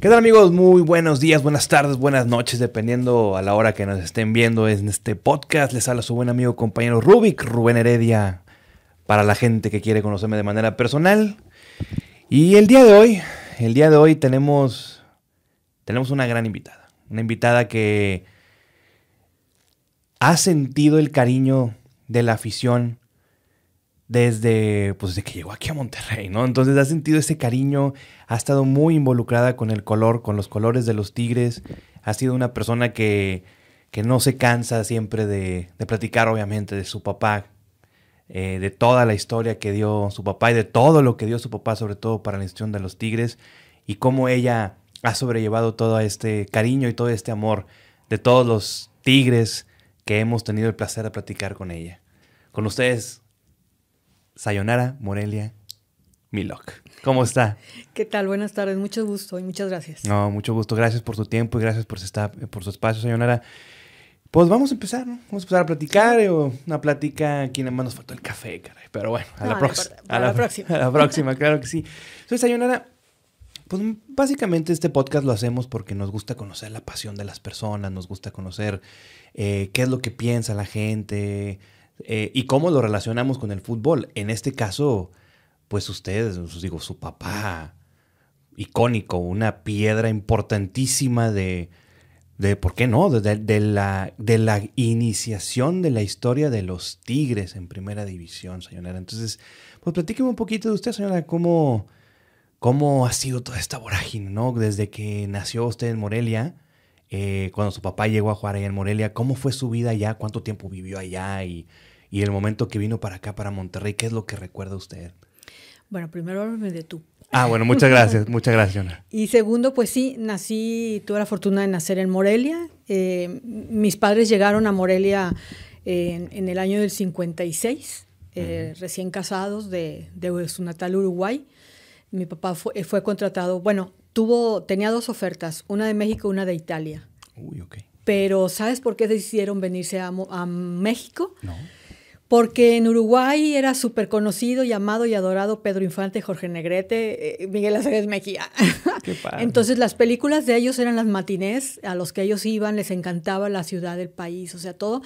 ¿Qué tal amigos? Muy buenos días, buenas tardes, buenas noches, dependiendo a la hora que nos estén viendo en este podcast. Les habla su buen amigo compañero Rubik, Rubén Heredia, para la gente que quiere conocerme de manera personal. Y el día de hoy, el día de hoy tenemos, tenemos una gran invitada. Una invitada que ha sentido el cariño de la afición desde, pues, desde que llegó aquí a Monterrey, ¿no? Entonces ha sentido ese cariño, ha estado muy involucrada con el color, con los colores de los Tigres, ha sido una persona que, que no se cansa siempre de, de platicar, obviamente, de su papá, eh, de toda la historia que dio su papá y de todo lo que dio su papá, sobre todo para la institución de los Tigres, y cómo ella ha sobrellevado todo este cariño y todo este amor de todos los Tigres que hemos tenido el placer de platicar con ella. Con ustedes, Sayonara Morelia Milok. ¿Cómo está? ¿Qué tal? Buenas tardes, mucho gusto y muchas gracias. No, mucho gusto. Gracias por su tiempo y gracias por su, por su espacio, Sayonara. Pues vamos a empezar, ¿no? Vamos a empezar a platicar. O una plática. Aquí nada más nos faltó el café, caray. Pero bueno, a la, próxima. a la, próxima. A la próxima, claro que sí. Soy Sayonara. Pues básicamente este podcast lo hacemos porque nos gusta conocer la pasión de las personas, nos gusta conocer eh, qué es lo que piensa la gente, eh, y cómo lo relacionamos con el fútbol. En este caso, pues ustedes, digo, su papá, icónico, una piedra importantísima de, de ¿por qué no? De, la, de la iniciación de la historia de los Tigres en primera división, señora. Entonces, pues platíqueme un poquito de usted, señora, cómo, cómo ha sido toda esta vorágine, ¿no? Desde que nació usted en Morelia, eh, cuando su papá llegó a jugar allá en Morelia, ¿cómo fue su vida allá? ¿Cuánto tiempo vivió allá? Y y el momento que vino para acá, para Monterrey, ¿qué es lo que recuerda usted? Bueno, primero háblame de tú. Ah, bueno, muchas gracias, muchas gracias, Jonah. Y segundo, pues sí, nací, tuve la fortuna de nacer en Morelia. Eh, mis padres llegaron a Morelia en, el año del 56, eh, recién casados de, su natal Uruguay. Mi papá fue, fue, contratado, bueno, tuvo, tenía dos ofertas, una de México y una de Italia. Uy, ok. Pero ¿sabes por qué decidieron venirse a, a México? No porque en Uruguay era súper conocido, llamado y adorado Pedro Infante, Jorge Negrete, eh, Miguel Aceves Mejía. Entonces las películas de ellos eran las matinés, a los que ellos iban, les encantaba la ciudad, el país, o sea, todo.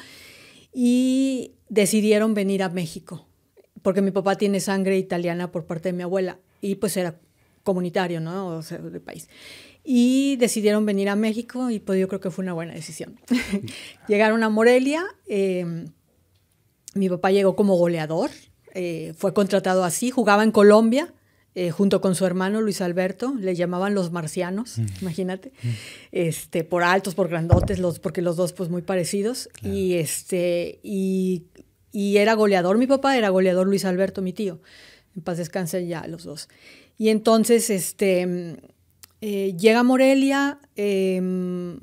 Y decidieron venir a México, porque mi papá tiene sangre italiana por parte de mi abuela, y pues era comunitario, ¿no? O sea, del país. Y decidieron venir a México y pues yo creo que fue una buena decisión. Llegaron a Morelia. Eh, mi papá llegó como goleador, eh, fue contratado así, jugaba en Colombia. Eh, junto con su hermano Luis Alberto, le llamaban los marcianos, mm. imagínate, mm. este, por altos, por grandotes, los, porque los dos pues muy parecidos, y, este, y, era goleador mi papá, era goleador Luis Alberto, mi tío, en paz descanse ya los dos. Y entonces, este, eh, llega Morelia, em,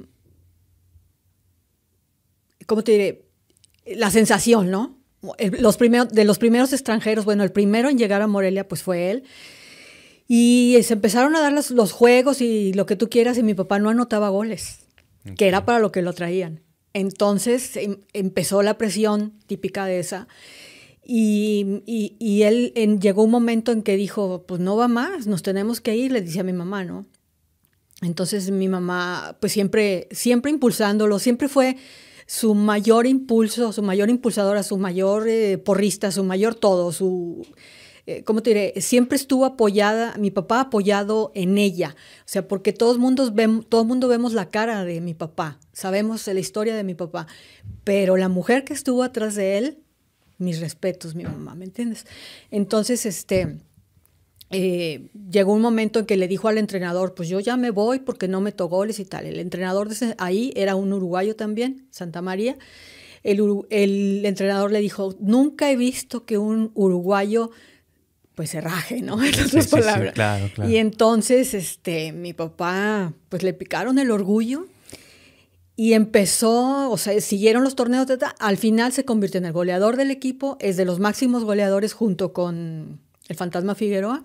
¿cómo te diré? La sensación, ¿no? Los primeros, de los primeros extranjeros, bueno, el primero en llegar a Morelia pues fue él. Y se empezaron a dar los, juegos y lo que tú quieras y mi papá no anotaba goles, que era para lo que lo traían. Entonces em, empezó la presión típica de esa. Y, y, él llegó un momento en que dijo, pues no va más, nos tenemos que ir, le dice a mi mamá, ¿no? Entonces mi mamá, pues siempre, siempre impulsándolo, siempre fue su mayor impulso, su mayor impulsadora, su mayor eh, porrista, su mayor todo, su... Eh, ¿Cómo te diré? Siempre estuvo apoyada, mi papá apoyado en ella. O sea, porque todos mundos vemos, todo mundo vemos la cara de mi papá, sabemos la historia de mi papá, pero la mujer que estuvo atrás de él, mis respetos, mi mamá, ¿me entiendes? Entonces, este eh, llegó un momento en que le dijo al entrenador, pues yo ya me voy porque no meto goles y tal. El entrenador de ahí era un uruguayo también, Santa María. El, entrenador le dijo, nunca he visto que un uruguayo pues se raje, ¿no? En otras palabras. Y entonces, este, mi papá, pues le picaron el orgullo y empezó, o sea, siguieron los torneos, al final se convirtió en el goleador del equipo, es de los máximos goleadores junto con el Fantasma Figueroa.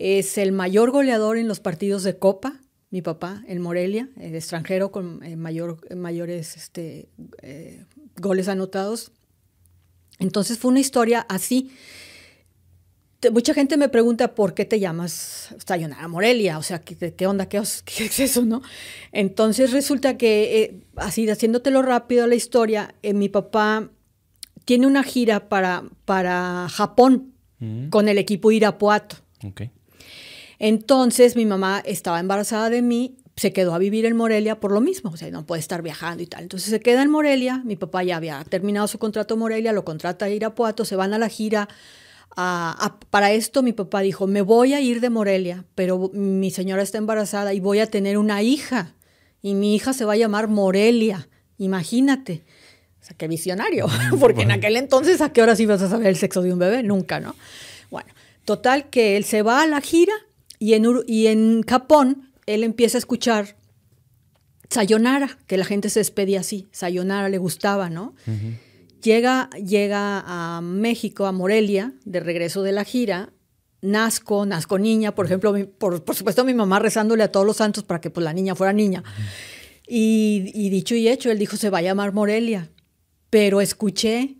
Es el mayor goleador en los partidos de Copa, mi papá, en Morelia, el extranjero con eh, mayor, mayores este, eh, goles anotados. Entonces fue una historia así. mucha gente me pregunta por qué te llamas Sayonara Morelia, o sea, ¿qué, qué onda? ¿Qué, es eso, no? Entonces resulta que, eh, así haciéndotelo rápido la historia, mi papá tiene una gira para, para Japón mm. con el equipo Irapuato. Entonces mi mamá estaba embarazada de mí, se quedó a vivir en Morelia por lo mismo, o sea, no puede estar viajando y tal. Entonces se queda en Morelia, mi papá ya había terminado su contrato en Morelia, lo contrata a Irapuato, se van a la gira para esto mi papá dijo, me voy a ir de Morelia, pero mi señora está embarazada y voy a tener una hija. Y mi hija se va a llamar Morelia. Imagínate. O sea, qué visionario. Porque en aquel entonces, ¿a qué horas ibas a saber el sexo de un bebé? Nunca, ¿no? Bueno, total que él se va a la gira y en, y en Japón él empieza a escuchar Sayonara, que la gente se despedía así. Sayonara le gustaba, ¿no? Llega, llega a México, a Morelia, de regreso de la gira, Nazco, Nazco niña, por ejemplo, por, supuesto mi mamá rezándole a todos los santos para que pues, la niña fuera niña. Y, dicho y hecho, él dijo, se va a llamar Morelia. Pero escuché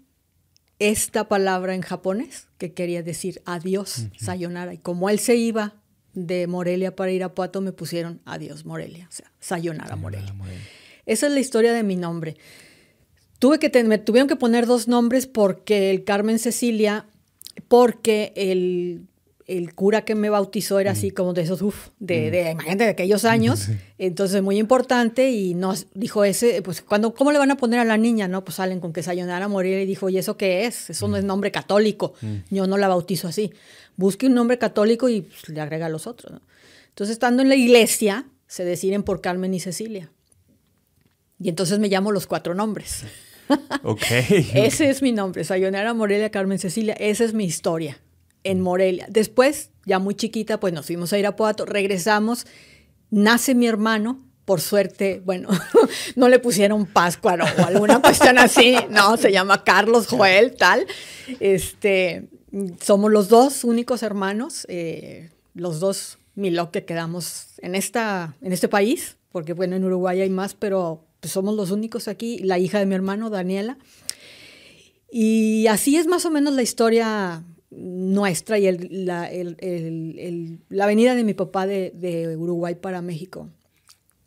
esta palabra en japonés que quería decir adiós, sayonara. Y como él se iba de Morelia para ir a Puato, me pusieron adiós Morelia, o sea, sayonara, Morelia. Esa es la historia de mi nombre. Tuve que me tuvieron que poner dos nombres porque el Carmen Cecilia, porque el, cura que me bautizó era así como de esos, uff, de, de, imagínate, de aquellos años. Entonces, muy importante y nos dijo ese, pues, cuando, ¿cómo le van a poner a la niña? No, pues salen con que Sayonara morir y dijo, ¿y eso qué es? Eso no es nombre católico. Yo no la bautizo así. Busque un nombre católico y pues, le agrega los otros. Entonces, estando en la iglesia, se deciden por Carmen y Cecilia. Y entonces me llamo los cuatro nombres. Ok. Ese es mi nombre, Sayonara Morelia Carmen Cecilia. Esa es mi historia en Morelia. Después, ya muy chiquita, pues nos fuimos a Irapuato, regresamos, nace mi hermano. Por suerte, bueno, no le pusieron Pascua o alguna cuestión así, no, se llama Carlos Joel, tal. Este, somos los dos únicos hermanos, eh, los dos Milo que quedamos en, esta, en este país, porque bueno, en Uruguay hay más, pero pues somos los únicos aquí, la hija de mi hermano, Daniela. Y así es más o menos la historia nuestra y la, la, venida de mi papá de, Uruguay para México.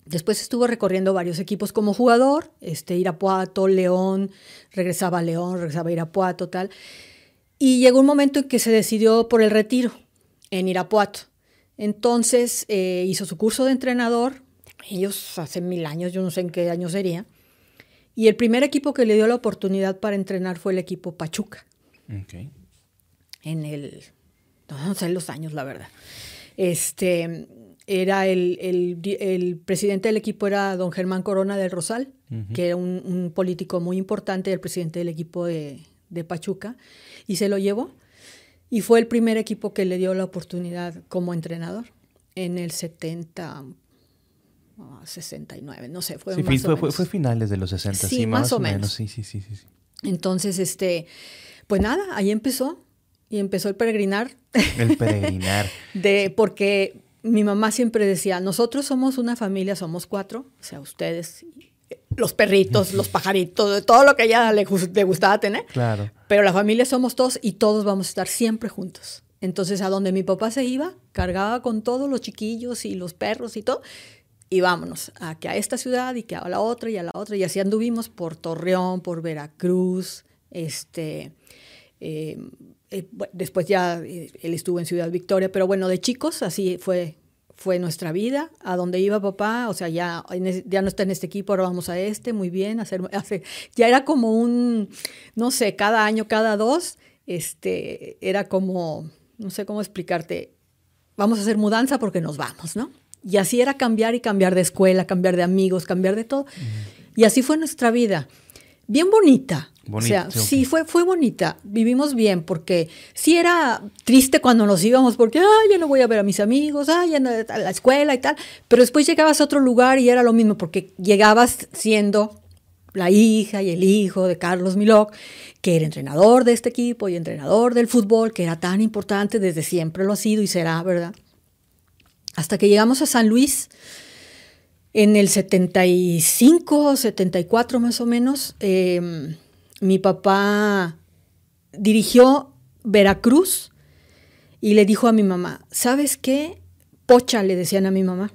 Después estuvo recorriendo varios equipos como jugador, este, Irapuato, León, regresaba a León, regresaba a Irapuato, tal. Y llegó un momento en que se decidió por el retiro en Irapuato. Entonces eh, hizo su curso de entrenador, ellos hace mil años, yo no sé en qué año sería. Y el primer equipo que le dio la oportunidad para entrenar fue el equipo Pachuca. En el, no, sé los años, la verdad. Este, era el, el, presidente del equipo era don Germán Corona del Rosal, que era un, político muy importante, el presidente del equipo de, de Pachuca, y se lo llevó. Y fue el primer equipo que le dio la oportunidad como entrenador en el 70, 69, no sé, fue más fue, finales de los 60, sí, más, o menos. Sí, sí, sí, sí, Entonces, este, pues nada, ahí empezó y empezó el peregrinar. El peregrinar. de, porque mi mamá siempre decía, nosotros somos una familia, somos cuatro, o sea, ustedes, los perritos, los pajaritos, todo lo que ella le, le gustaba tener. Claro. Pero la familia somos todos y todos vamos a estar siempre juntos. Entonces, a donde mi papá se iba, cargaba con todos los chiquillos y los perros y todo, y vámonos a, que a esta ciudad y que a la otra y a la otra. Y así anduvimos por Torreón, por Veracruz, este, eh, eh, después ya eh, él estuvo en Ciudad Victoria, pero bueno, de chicos así fue, fue nuestra vida, a donde iba papá, o sea, ya, ya no está en este equipo, ahora vamos a este, muy bien, hacer, ya era como un, no sé, cada año, cada dos, este, era como, no sé cómo explicarte, vamos a hacer mudanza porque nos vamos, ¿no? Y así era cambiar y cambiar de escuela, cambiar de amigos, cambiar de todo. Y así fue nuestra vida. Bien bonita. O sea, sí, fue, fue bonita. Vivimos bien porque sí era triste cuando nos íbamos porque, ah, ya no voy a ver a mis amigos, ah, ya no a la escuela y tal. Pero después llegabas a otro lugar y era lo mismo porque llegabas siendo la hija y el hijo de Carlos Milok, que era entrenador de este equipo y entrenador del fútbol, que era tan importante, desde siempre lo ha sido y será, ¿verdad? hasta que llegamos a San Luis en el 75, 74 más o menos. Em, mi papá dirigió Veracruz y le dijo a mi mamá, ¿sabes qué? Pocha, le decían a mi mamá.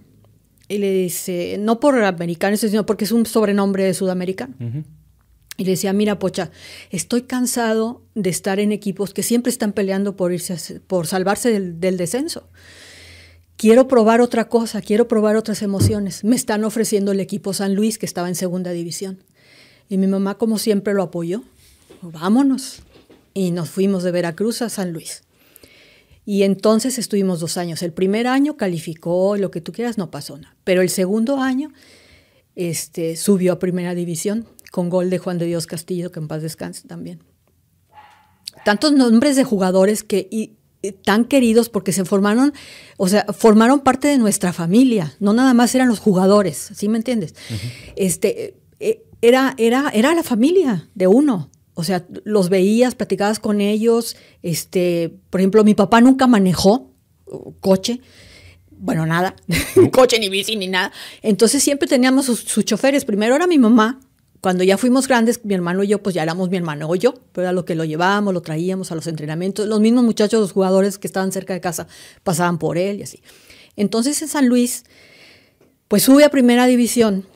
Y le dice, no por americano, sino porque es un sobrenombre de sudamericano. Y le decía, mira, Pocha, estoy cansado de estar en equipos que siempre están peleando por, irse por salvarse del, del, descenso. Quiero probar otra cosa, quiero probar otras emociones. Me están ofreciendo el equipo San Luis, que estaba en segunda división. Y mi mamá, como siempre, lo apoyó. Vámonos. Y nos fuimos de Veracruz a San Luis. Y entonces estuvimos dos años. El primer año calificó, lo que tú quieras, no pasó nada. Pero el segundo año este, subió a primera división con gol de Juan de Dios Castillo, que en paz descanse también. Tantos nombres de jugadores que y, tan queridos porque se formaron, o sea, formaron parte de nuestra familia, no nada más eran los jugadores, ¿sí me entiendes? Este eh, era, era, era la familia de uno. O sea, los veías, platicabas con ellos. Este, por ejemplo, mi papá nunca manejó uh, coche. Bueno, nada, coche ni bici ni nada. Entonces siempre teníamos sus, choferes. Primero era mi mamá. Cuando ya fuimos grandes, mi hermano y yo, pues ya éramos mi hermano o yo, pero era lo que lo llevábamos, lo traíamos a los entrenamientos. Los mismos muchachos, los jugadores que estaban cerca de casa, pasaban por él y así. Entonces en San Luis, pues sube a primera división.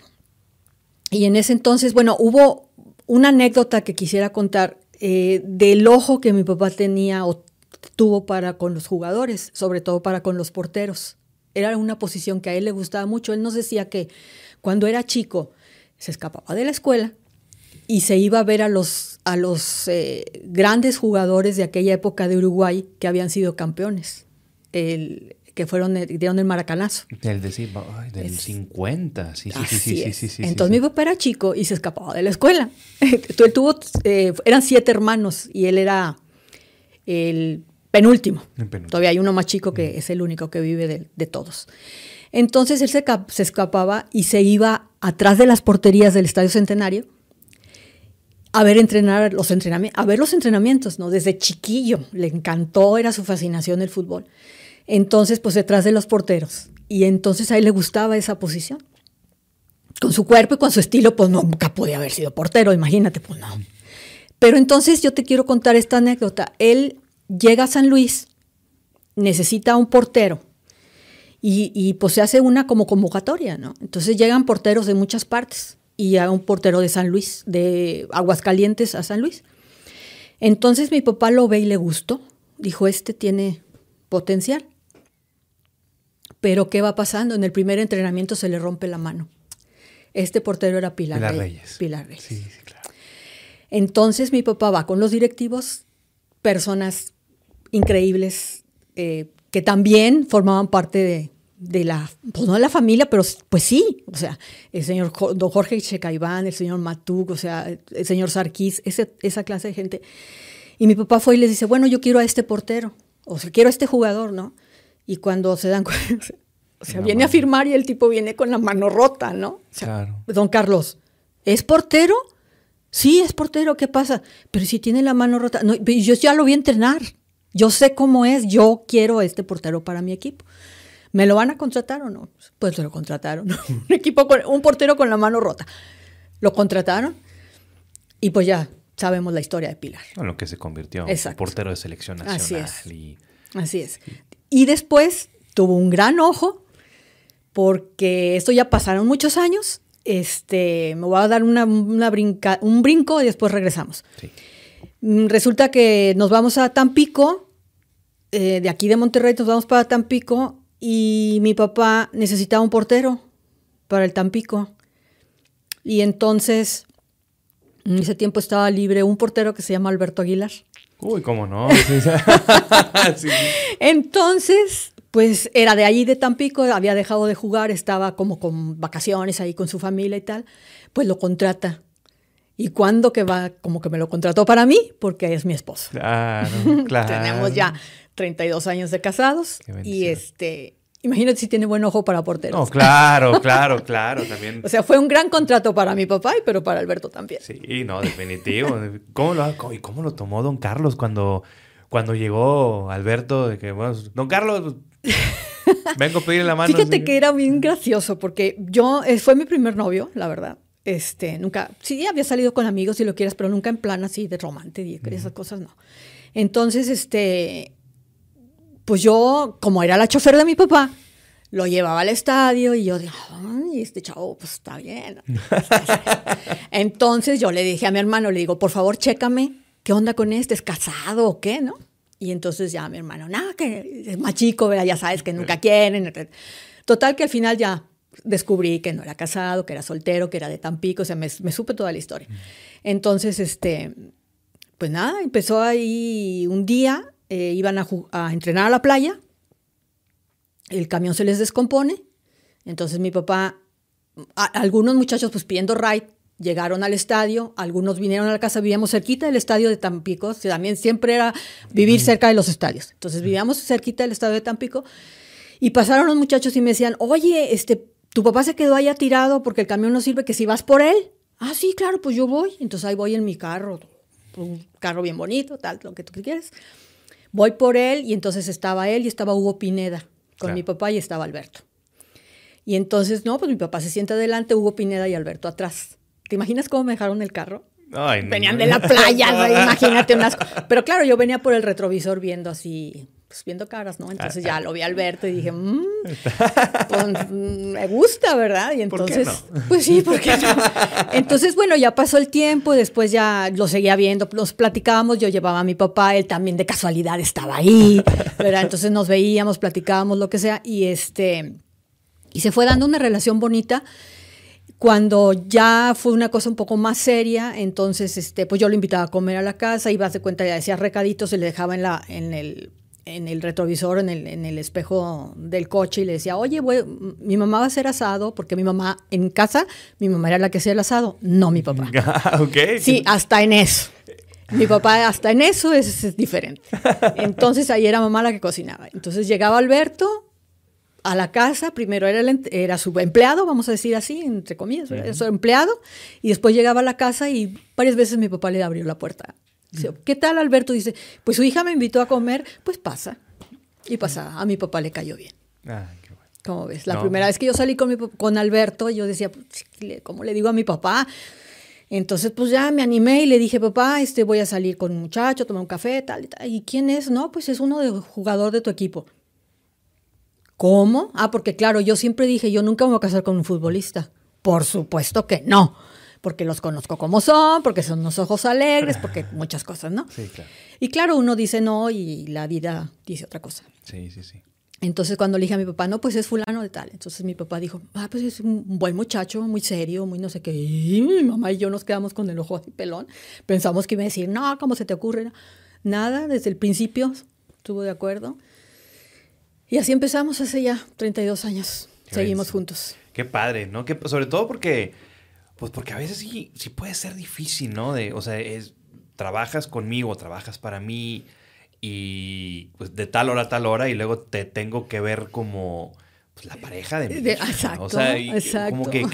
Y en ese entonces, bueno, hubo una anécdota que quisiera contar eh, del ojo que mi papá tenía o tuvo para con los jugadores, sobre todo para con los porteros. Era una posición que a él le gustaba mucho. Él nos decía que cuando era chico se escapaba de la escuela y se iba a ver a los, a los eh, grandes jugadores de aquella época de Uruguay que habían sido campeones. El, que fueron, dieron el maracanazo. El de, del 50, sí, sí, sí, sí, sí, Entonces mi papá era chico y se escapaba de la escuela. él tuvo, eh, eran siete hermanos y él era el penúltimo. Todavía hay uno más chico que es el único que vive de, todos. Entonces él se, se, escapaba y se iba atrás de las porterías del Estadio Centenario a ver entrenar los entrenamientos, a ver los entrenamientos, ¿no? Desde chiquillo le encantó, era su fascinación el fútbol. Entonces, pues detrás de los porteros. Y entonces a él le gustaba esa posición. Con su cuerpo y con su estilo, pues nunca podía haber sido portero, imagínate, pues no. Pero entonces yo te quiero contar esta anécdota. Él llega a San Luis, necesita un portero. Y, y, pues se hace una como convocatoria, ¿no? Entonces llegan porteros de muchas partes y a un portero de San Luis, de Aguascalientes a San Luis. Entonces mi papá lo ve y le gustó. Dijo, este tiene potencial. Pero ¿qué va pasando? En el primer entrenamiento se le rompe la mano. Este portero era Pilar, Reyes. Pilar Reyes. Sí, sí, claro. Entonces mi papá va con los directivos, personas increíbles eh, que también formaban parte de, la, pues no de la familia, pero pues sí, o sea, el señor don Jorge Checaiván, el señor Matug, o sea, el señor Sarkis, esa clase de gente. Y mi papá fue y les dice, bueno, yo quiero a este portero, o sea, quiero a este jugador, ¿no? Y cuando se dan cuenta, o sea, viene a firmar y el tipo viene con la mano rota, ¿no? claro. Don Carlos, ¿es portero? Sí, es portero, ¿qué pasa? Pero si tiene la mano rota, no, yo ya lo voy a entrenar. Yo sé cómo es, yo quiero a este portero para mi equipo. ¿Me lo van a contratar o no? Pues lo contrataron. un equipo con un portero con la mano rota. Lo contrataron y pues ya sabemos la historia de Pilar. En lo que se convirtió en portero de selección nacional. Así es. Así es. Y después tuvo un gran ojo, porque esto ya pasaron muchos años. Este, me voy a dar una, brinca, un brinco y después regresamos. Mm, resulta que nos vamos a Tampico, eh, de aquí de Monterrey nos vamos para Tampico y mi papá necesitaba un portero para el Tampico. Y entonces, en ese tiempo estaba libre un portero que se llama Alberto Aguilar. Uy, cómo no. Entonces, pues era de allí de Tampico, había dejado de jugar, estaba como con vacaciones ahí con su familia y tal, pues lo contrata. ¿Y cuándo que va? Como que me lo contrató para mí, porque es mi esposo. Claro, claro. Tenemos ya 32 años de casados y este Imagínate si tiene buen ojo para porteros. No, claro, claro, claro, también. o sea, fue un gran contrato para mi papá, pero para Alberto también. Sí, no, definitivo. ¿Cómo lo, cómo lo tomó don Carlos cuando, cuando llegó Alberto? De que, bueno, don Carlos, vengo a pedirle la mano. Fíjate que era bien gracioso, porque yo, eh, fue mi primer novio, la verdad. Este, nunca, sí, había salido con amigos si lo quieres, pero nunca en plan así de romántico y esas cosas no. Entonces, este, pues yo, como era la chofer de mi papá, lo llevaba al estadio y yo dije, ay, este chavo, pues está bien. Entonces yo le dije a mi hermano, le digo, por favor, chécame, ¿qué onda con este? ¿Es casado o qué, no? Y entonces ya mi hermano, nada, que es más chico, ya sabes que nunca quieren. Total que al final ya descubrí que no era casado, que era soltero, que era de Tampico, o sea, me, supe toda la historia. Entonces, este, pues nada, empezó ahí un día, eh, iban a, a entrenar a la playa, el camión se les descompone, entonces mi papá, algunos muchachos pues pidiendo ride, llegaron al estadio, algunos vinieron a la casa, vivíamos cerquita del estadio de Tampico, también siempre era vivir cerca de los estadios. Entonces vivíamos cerquita del estadio de Tampico y pasaron los muchachos y me decían, oye, este, tu papá se quedó allá tirado porque el camión no sirve, que si vas por él. Ah, sí, claro, pues yo voy. Entonces ahí voy en mi carro, un carro bien bonito, tal, lo que tú quieras. Voy por él y entonces estaba él y estaba Hugo Pineda con mi papá y estaba Alberto. Y entonces, no, pues mi papá se sienta adelante, Hugo Pineda y Alberto atrás. ¿Te imaginas cómo me dejaron el carro? Venían de la playa, imagínate unas... Pero claro, yo venía por el retrovisor viendo así, pues viendo caras, ¿no? Entonces ya lo vi a Alberto y dije, mmm, pues, me gusta, ¿verdad? Y entonces, pues sí, porque no? Entonces, bueno, ya pasó el tiempo, después ya lo seguía viendo, nos platicábamos, yo llevaba a mi papá, él también de casualidad estaba ahí, ¿verdad? Entonces nos veíamos, platicábamos, lo que sea, y este, y se fue dando una relación bonita. Cuando ya fue una cosa un poco más seria, entonces este, pues yo lo invitaba a comer a la casa, iba hacer cuenta, ya decía recaditos, se le dejaba en, la, en, el, en el retrovisor, en el, en el espejo del coche y le decía, oye, mi mamá va a hacer asado, porque mi mamá en casa, mi mamá era la que hacía el asado, no mi papá. Ah, okay. Sí, hasta en eso. Mi papá hasta en eso es, es diferente. Entonces ahí era mamá la que cocinaba. Entonces llegaba Alberto, a la casa, primero era, era su empleado, vamos a decir así, entre comillas, era su empleado, y después llegaba a la casa y varias veces mi papá le abrió la puerta. Dice, ¿qué tal Alberto? Dice, pues su hija me invitó a comer, pues pasa. Y pasa, a mi papá le cayó bien. Ah, qué bueno. ¿Cómo ves? La primera vez que yo salí con, mi, con Alberto, yo decía, pues, ¿cómo le digo a mi papá? Entonces, pues ya me animé y le dije, papá, este, voy a salir con un muchacho, tomar un café, tal y tal. ¿Y quién es? No, pues es uno de jugador de tu equipo. ¿Cómo? Ah, porque claro, yo siempre dije, yo nunca me voy a casar con un futbolista. Por supuesto que no, porque los conozco como son, porque son unos ojos alegres, porque muchas cosas, ¿no? Sí, claro. Y claro, uno dice no y la vida dice otra cosa. Sí, sí, sí. Entonces cuando le dije a mi papá, no, pues es fulano de tal. Entonces mi papá dijo, ah, pues es un buen muchacho, muy serio, muy no sé qué. Y mi mamá y yo nos quedamos con el ojo así pelón. Pensamos que iba a decir, no, ¿cómo se te ocurre? Nada, desde el principio estuvo de acuerdo. Y así empezamos hace ya 32 años. Seguimos juntos. Qué padre, ¿no? Que, sobre todo porque, pues porque a veces sí, sí puede ser difícil, ¿no? De, o sea, es, trabajas conmigo, trabajas para mí y pues de tal hora a tal hora y luego te tengo que ver como pues, la pareja de mi Exacto, o sea, exacto. como que,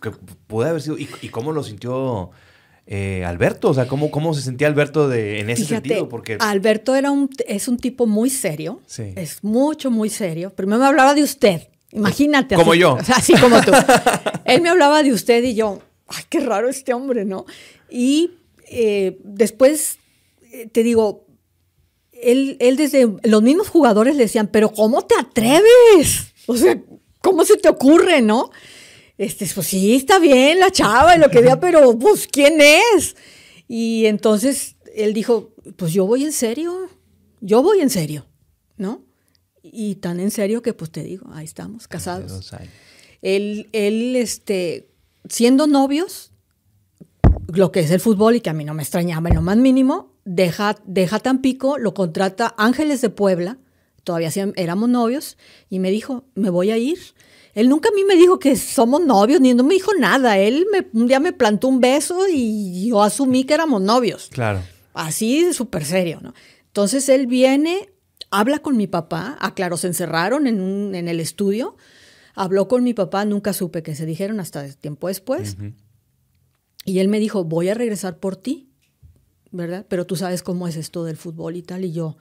que, puede haber sido, y, y cómo lo sintió eh, Alberto? O sea, ¿cómo, ¿cómo se sentía Alberto de, en ese sentido? Porque... Alberto era un, es un tipo muy serio. Sí. Es mucho, muy serio. Primero me hablaba de usted. Imagínate. Como yo. así como tú. Él me hablaba de usted y yo, ay, qué raro este hombre, ¿no? Y eh, después, eh, te digo, él, él desde los mismos jugadores le decían, pero ¿cómo te atreves? O sea, ¿cómo se te ocurre, no? este, pues sí, está bien la chava y lo que vea, pero pues, ¿quién es? Y entonces él dijo, pues yo voy en serio, yo voy en serio, ¿no? Y tan en serio que pues te digo, ahí estamos, casados. Él, él, este, siendo novios, lo que es el fútbol y que a mí no me extrañaba en lo más mínimo, deja, deja Tampico, lo contrata Ángeles de Puebla, todavía éramos novios, y me dijo, me voy a ir él nunca a mí me dijo que somos novios, ni no me dijo nada. Él me, un día me plantó un beso y yo asumí que éramos novios. Claro. Así, súper serio, ¿no? Entonces él viene, habla con mi papá, aclaró, se encerraron en, un, en el estudio, habló con mi papá, nunca supe que se dijeron hasta tiempo después. Y él me dijo, voy a regresar por ti, ¿verdad? Pero tú sabes cómo es esto del fútbol y tal. Y yo,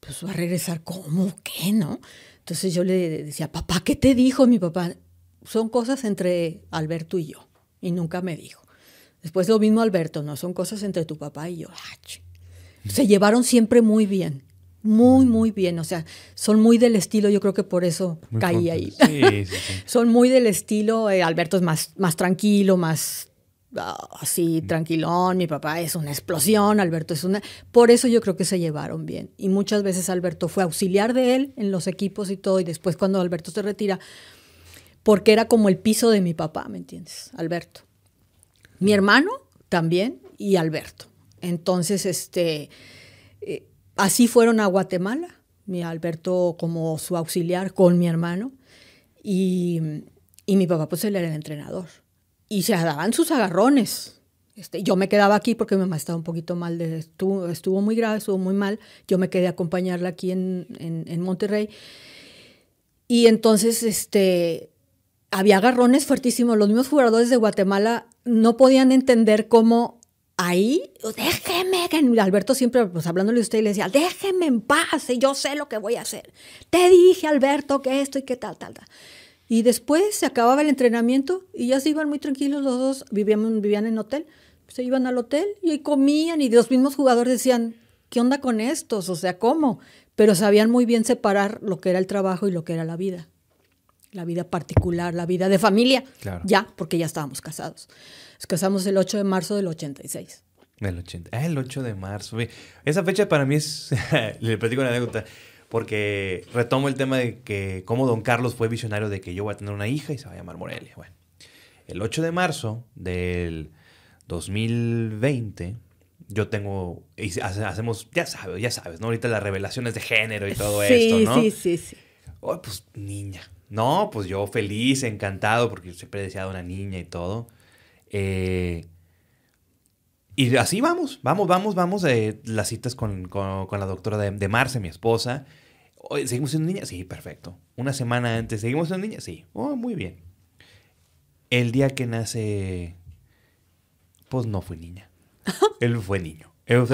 pues va a regresar, ¿cómo? ¿Qué? ¿No? Entonces yo le decía, papá, ¿qué te dijo mi papá? Son cosas entre Alberto y yo. Y nunca me dijo. Después lo mismo Alberto, no, son cosas entre tu papá y yo. Se llevaron siempre muy bien. Muy, muy bien. O sea, son muy del estilo, yo creo que por eso caí ahí. Sí, sí, son muy del estilo, eh, Alberto es más, más tranquilo, más ah, así, tranquilón, mi papá es una explosión, Alberto es una... Por eso yo creo que se llevaron bien. Y muchas veces Alberto fue auxiliar de él en los equipos y todo, y después cuando Alberto se retira, porque era como el piso de mi papá, ¿me entiendes? Alberto. Mi hermano también y Alberto. Entonces, este... Eh, así fueron a Guatemala, mi Alberto como su auxiliar con mi hermano, y, mi papá pues él era el entrenador. Y se daban sus agarrones. Este, yo me quedaba aquí porque mi mamá estaba un poquito mal, de, estuvo, muy grave, estuvo muy mal. Yo me quedé a acompañarla aquí en, en, Monterrey. Y entonces este, había agarrones fuertísimos. Los mismos jugadores de Guatemala no podían entender cómo ahí, déjeme, que Alberto siempre, pues hablándole a usted, le decía, déjeme en paz, yo sé lo que voy a hacer. Te dije, Alberto, que esto y que tal, tal, tal. Y después se acababa el entrenamiento y ya se iban muy tranquilos los dos, vivían, vivían en hotel, se iban al hotel y ahí comían y los mismos jugadores decían, ¿qué onda con estos? O sea, ¿cómo? Pero sabían muy bien separar lo que era el trabajo y lo que era la vida. La vida particular, la vida de familia. Ya, porque ya estábamos casados. Nos casamos el 8 de marzo del 86. El 80. Ah, el 8 de marzo. Esa fecha para mí es. Le platico una anécdota. Porque retomo el tema de que cómo don Carlos fue visionario de que yo voy a tener una hija y se va a llamar Morelia. Bueno, el 8 de marzo del 2020, yo tengo, hacemos, ya sabes, ya sabes, ¿no? Ahorita las revelaciones de género y todo esto, ¿no? Sí, sí, sí. Oh, pues niña. No, pues yo feliz, encantado, porque yo siempre he deseado una niña y todo. Eh, y así vamos, vamos, vamos, vamos. Eh, las citas con, la doctora de, Marce, mi esposa. ¿Seguimos siendo niña? Sí, perfecto. Una semana antes, ¿seguimos siendo niña? Sí. Oh, muy bien. El día que nace, pues no fue niña. Él fue niño. El,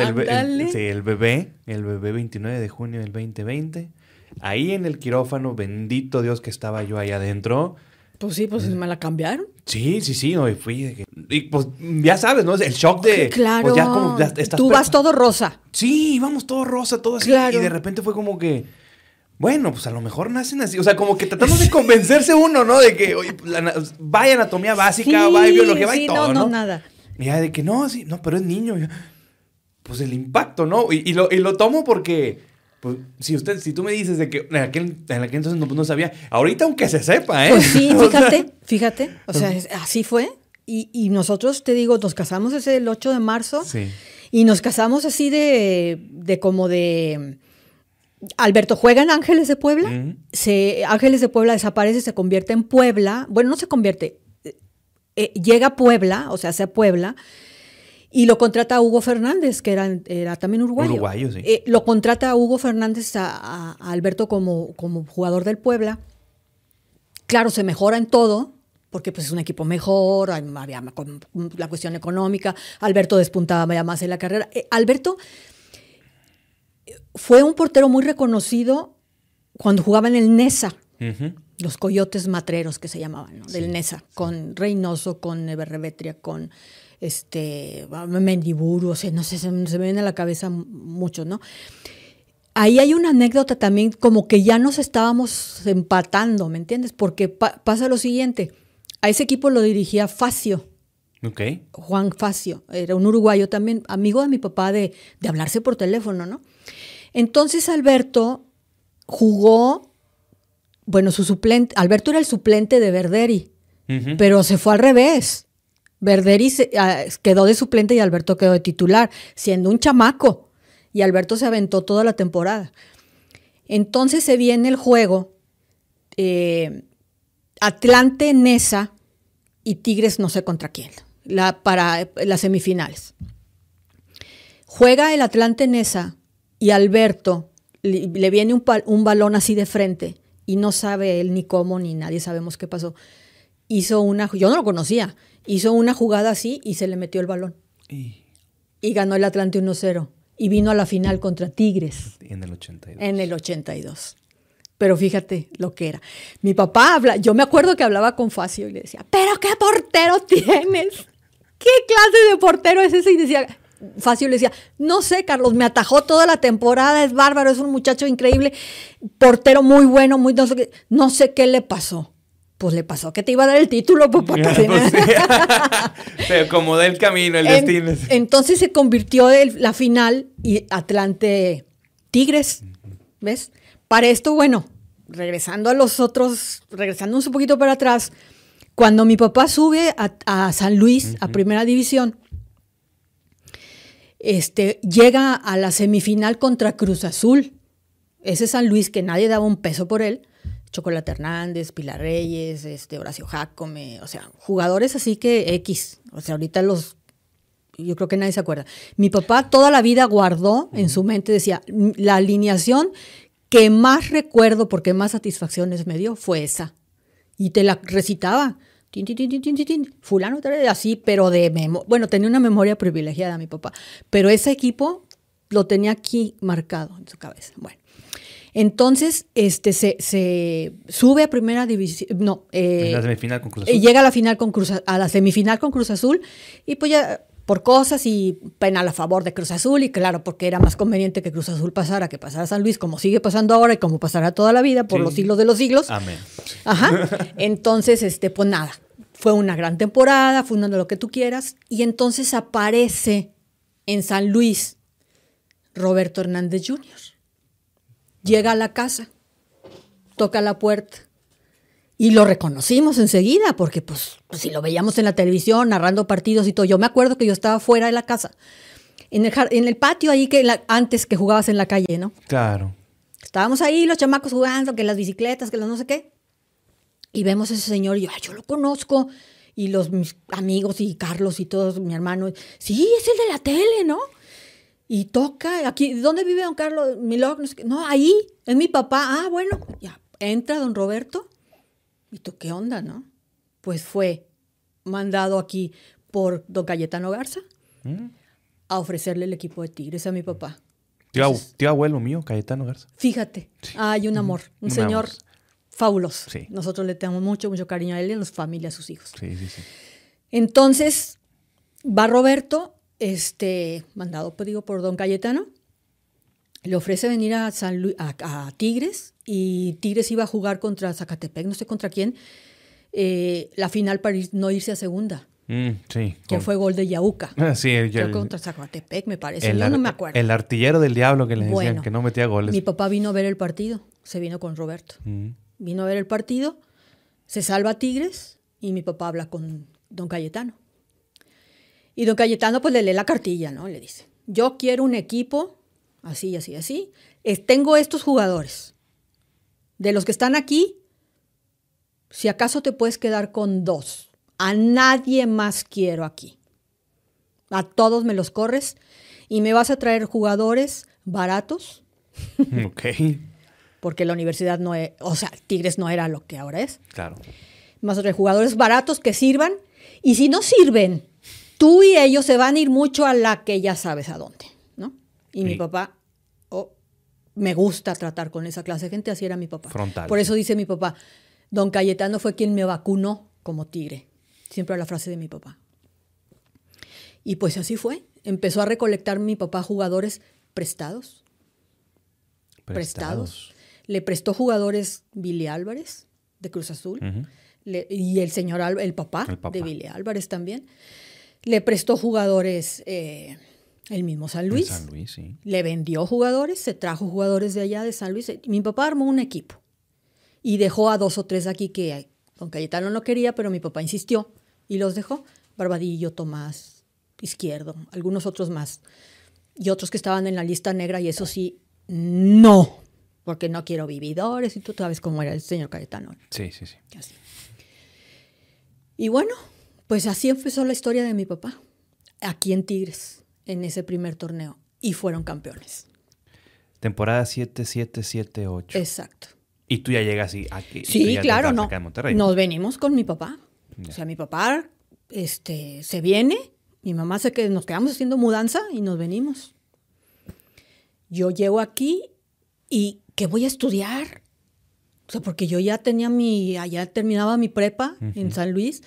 sí, el bebé, el bebé 29 de junio del 2020. Ahí en el quirófano, bendito Dios que estaba yo ahí adentro. Pues sí, pues me la cambiaron. Sí, sí, sí, no, y fui. Y pues ya sabes, ¿no? El shock de. Claro. Pues ya como. Tú vas todo rosa. Sí, vamos todo rosa, todo así. Y de repente fue como que. Bueno, pues a lo mejor nacen así. O sea, como que tratando de convencerse uno, ¿no? De que, oye, vaya anatomía básica, sí, vaya biología, vaya sí, todo. No, no, nada. Y ya de que no, sí, no, pero es niño. Pues el impacto, ¿no? Y, y, lo, y lo tomo porque pues, si usted, si tú me dices de que en aquel, en aquel entonces no, no, sabía, ahorita aunque se sepa, ¿eh? Pues sí, fíjate, fíjate. O sea, así fue. Y, y, nosotros, te digo, nos casamos ese el 8 de marzo. Sí. Y nos casamos así de, de como de... Alberto juega en Ángeles de Puebla. se, Ángeles de Puebla desaparece, se convierte en Puebla. Bueno, no se convierte. Eh, llega a Puebla, o sea, hacia Puebla. Y lo contrata Hugo Fernández, que era, era también uruguayo. Uruguayo, sí. Eh, lo contrata Hugo Fernández a, Alberto como, como, jugador del Puebla. Claro, se mejora en todo, porque pues es un equipo mejor, había la cuestión económica, Alberto despuntaba ya más en la carrera. Eh, Alberto fue un portero muy reconocido cuando jugaba en el NESA, los Coyotes Matreros que se llamaban, del NESA, con Reynoso, con Everrevetria, con este, Mendiburu, o sea, no sé, se, me viene a la cabeza mucho, ¿no? Ahí hay una anécdota también, como que ya nos estábamos empatando, ¿me entiendes? Porque pasa lo siguiente, a ese equipo lo dirigía Facio. Ok. Juan Facio, era un uruguayo también, amigo de mi papá de, de hablarse por teléfono, ¿no? Entonces Alberto jugó, bueno, su suplente, Alberto era el suplente de Verderi, pero se fue al revés. Verderi ah, quedó de suplente y Alberto quedó de titular, siendo un chamaco. Y Alberto se aventó toda la temporada. Entonces se viene el juego eh, Atlante, Nesa y Tigres no sé contra quién, la, para las semifinales. Juega el Atlante Nesa y Alberto le, viene un, un, balón así de frente y no sabe él ni cómo ni nadie sabemos qué pasó. Hizo una, yo no lo conocía, hizo una jugada así y se le metió el balón. Y, ganó el Atlante 1-0. Y vino a la final contra Tigres. En el 82. En el 82. Pero fíjate lo que era. Mi papá habla, yo me acuerdo que hablaba con Facio y le decía, pero qué portero tienes. ¿Qué clase de portero es ese? Y decía, Fácil le decía, no sé, Carlos, me atajó toda la temporada, es bárbaro, es un muchacho increíble, portero muy bueno, muy no sé qué, no sé qué le pasó. Pues le pasó que te iba a dar el título, pues, pues Se acomodó el camino, el destino. Entonces se convirtió en la final y Atlante Tigres, ¿ves? Para esto, bueno, regresando a los otros, regresando un poquito para atrás, cuando mi papá sube a, San Luis, a Primera División, este, llega a la semifinal contra Cruz Azul. Ese San Luis que nadie daba un peso por él. Chocolate Hernández, Pilar Reyes, este, Horacio Jacome, o sea, jugadores así que X. O sea, ahorita los yo creo que nadie se acuerda. Mi papá toda la vida guardó en su mente, decía, la alineación que más recuerdo porque más satisfacciones me dio fue esa. Y te la recitaba. Tin, tin, tin, fulano, así, pero de memoria. Bueno, tenía una memoria privilegiada mi papá, pero ese equipo lo tenía aquí marcado en su cabeza. Bueno, entonces este, se, se sube a primera división, no, eh, la semifinal con Cruz Azul. llega a la final con Cruz, a la semifinal con Cruz Azul y pues ya por cosas y penal a favor de Cruz Azul y claro, porque era más conveniente que Cruz Azul pasara que pasara San Luis, como sigue pasando ahora y como pasará toda la vida por los siglos de los siglos. Amén. Ajá. Entonces, este, pues nada, fue una gran temporada, fue lo que tú quieras y entonces aparece en San Luis Roberto Hernández Jr. Llega a la casa, toca la puerta y lo reconocimos enseguida, porque pues, pues, si lo veíamos en la televisión, narrando partidos y todo, yo me acuerdo que yo estaba fuera de la casa, en el, en el patio ahí que antes que jugabas en la calle, ¿no? Claro. Estábamos ahí los chamacos jugando, que las bicicletas, que los no sé qué, y vemos a ese señor y yo, yo lo conozco, y los mis amigos y Carlos y todos, mi hermano, sí, es el de la tele, ¿no? Y toca, aquí, ¿dónde vive don Carlos? Milog, no, sé qué. no, ahí, es mi papá, ah, bueno, ya, entra don Roberto ¿Y tú qué onda, no? Pues fue mandado aquí por don Cayetano Garza mm. a ofrecerle el equipo de Tigres a mi papá. Tío, abuelo mío, Cayetano Garza. Fíjate, hay un amor, un señor fabuloso. Nosotros le tenemos mucho, mucho cariño a él y a su familia, a sus hijos. Sí, sí, sí. Entonces, va Roberto, este, mandado, pues, digo, por don Cayetano, le ofrece venir a, San a, Tigres y Tigres iba a jugar contra Zacatepec, no sé contra quién, eh, la final para no irse a segunda. Mm, sí. Que fue gol de Yauca. Ah, sí, el, contra Zacatepec, me parece. Yo no me acuerdo. El artillero del diablo que le decían que no metía goles. Mi papá vino a ver el partido. Se vino con Roberto. Mm. Vino a ver el partido. Se salva Tigres y mi papá habla con don Cayetano. Y don Cayetano pues le lee la cartilla, ¿no? Le dice, yo quiero un equipo así, así, así. tengo estos jugadores. De los que están aquí, si acaso te puedes quedar con dos. A nadie más quiero aquí. A todos me los corres y me vas a traer jugadores baratos. Ok. Porque la universidad no es, o sea, Tigres no era lo que ahora es. Claro. Más a traer jugadores baratos que sirvan. Y si no sirven, tú y ellos se van a ir mucho a la que ya sabes a dónde. Y mi papá, oh, me gusta tratar con esa clase de gente, así era mi papá. Frontal. Por eso dice mi papá, don Cayetano fue quien me vacunó como tigre. Siempre la frase de mi papá. Y pues así fue. Empezó a recolectar mi papá jugadores prestados. Prestados. Le prestó jugadores Billy Álvarez de Cruz Azul. y el señor, el papá, de Billy Álvarez también. Le prestó jugadores eh, el mismo San Luis. San Luis, sí. Le vendió jugadores, se trajo jugadores de allá de San Luis. Mi papá armó un equipo y dejó a dos o tres aquí que don Cayetano no quería, pero mi papá insistió y los dejó. Barbadillo, Tomás, Izquierdo, algunos otros más. Y otros que estaban en la lista negra y eso sí, no, porque no quiero vividores y tú sabes cómo era el señor Cayetano. Sí, sí, sí. Y bueno, pues así empezó la historia de mi papá, aquí en Tigres en ese primer torneo y fueron campeones. Temporada 7-7-7-8. Exacto. Y tú ya llegas y aquí. Sí, claro, no. Nos venimos con mi papá. O sea, mi papá este, se viene, mi mamá se que nos quedamos haciendo mudanza y nos venimos. Yo llego aquí y ¿qué voy a estudiar? O sea, porque yo ya tenía mi, allá terminaba mi prepa en San Luis.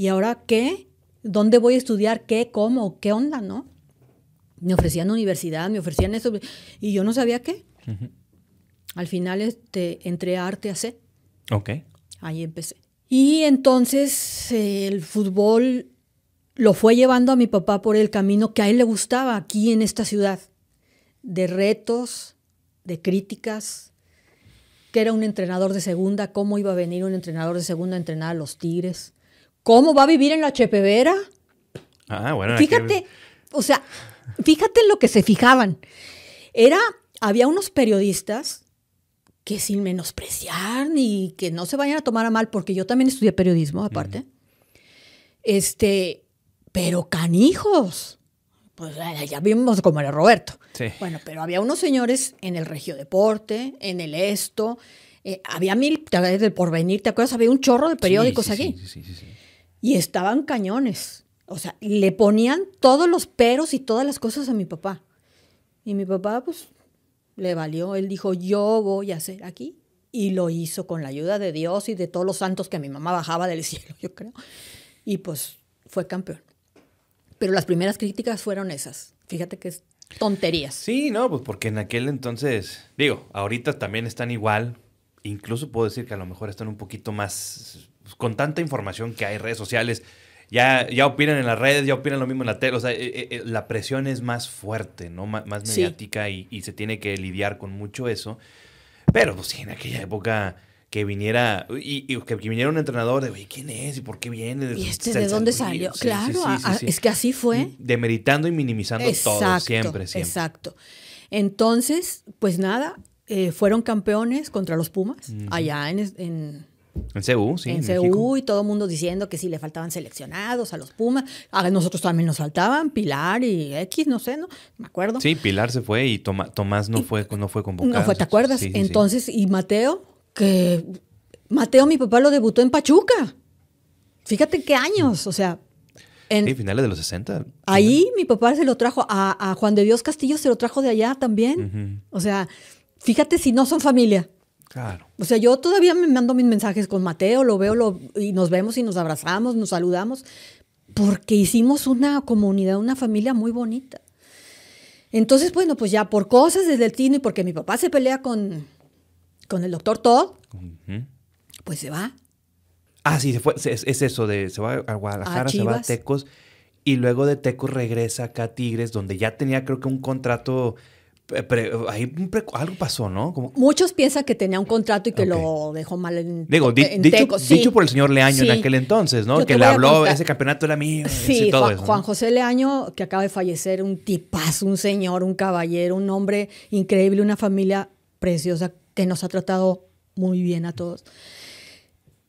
¿Y ahora qué? ¿Dónde voy a estudiar? ¿Qué? ¿Cómo? ¿Qué onda? ¿No? Me ofrecían universidad, me ofrecían eso, y yo no sabía qué. Al final este, entré a arte a C. Ok. Ahí empecé. Y entonces el fútbol lo fue llevando a mi papá por el camino que a él le gustaba aquí en esta ciudad, de retos, de críticas, que era un entrenador de segunda, cómo iba a venir un entrenador de segunda a entrenar a los Tigres, cómo va a vivir en la Chepevera. Ah, bueno. Fíjate, o sea, fíjate en lo que se fijaban. Era, había unos periodistas que sin menospreciar ni que no se vayan a tomar a mal, porque yo también estudié periodismo aparte, este, pero canijos. Pues ya vimos cómo era Roberto. Bueno, pero había unos señores en el Regio Deporte, en el Esto, eh, había mil, del porvenir, ¿te acuerdas? Había un chorro de periódicos aquí. Y estaban cañones. O sea, le ponían todos los peros y todas las cosas a mi papá. Y mi papá, pues, le valió. Él dijo, yo voy a hacer aquí. Y lo hizo con la ayuda de Dios y de todos los santos que mi mamá bajaba del cielo, yo creo. Y pues fue campeón. Pero las primeras críticas fueron esas. Fíjate que es tonterías. Sí, no, pues porque en aquel entonces, digo, ahorita también están igual. Incluso puedo decir que a lo mejor están un poquito más, pues, con tanta información que hay, redes sociales, ya, ya opinan en las redes, ya opinan lo mismo en la tele. O sea, eh, eh, la presión es más fuerte, ¿no? más mediática y, y, se tiene que lidiar con mucho eso. Pero pues sí, en aquella época que viniera y, que, viniera un entrenador de, ¿quién es? ¿Y por qué viene? ¿Y este de dónde salió? claro, es que así fue. Demeritando y minimizando todo, siempre, siempre. Exacto. Entonces, pues nada, eh, fueron campeones contra los Pumas, allá en, en en CU, sí. En, CU y todo el mundo diciendo que sí le faltaban seleccionados a los Pumas. A nosotros también nos faltaban, Pilar y X, no sé, ¿no? Me acuerdo. Sí, Pilar se fue y Tomás no, fue, no fue convocado. No fue, ¿te acuerdas? Entonces, y Mateo, que Mateo, mi papá lo debutó en Pachuca. Fíjate qué años, o sea. En, sí, finales de los 60. Ahí mi papá se lo trajo, a, Juan de Dios Castillo se lo trajo de allá también. O sea, fíjate si no son familia. Claro. O sea, yo todavía me mando mis mensajes con Mateo, lo veo lo, y nos vemos y nos abrazamos, nos saludamos, porque hicimos una comunidad, una familia muy bonita. Entonces, bueno, pues ya por cosas desde el tino y porque mi papá se pelea con, con el doctor Todd, pues se va. Ah, sí, se fue, es, eso, de se va a Guadalajara, se va a Tecos, y luego de Tecos regresa acá a Tigres, donde ya tenía creo que un contrato ahí algo pasó, ¿no? Muchos piensan que tenía un contrato y que lo dejó mal en, Digo, dicho, por el señor Leaño en aquel entonces, ¿no? que le habló, ese campeonato era mío. Sí, Juan, José Leaño, que acaba de fallecer, un tipazo, un señor, un caballero, un hombre increíble, una familia preciosa que nos ha tratado muy bien a todos.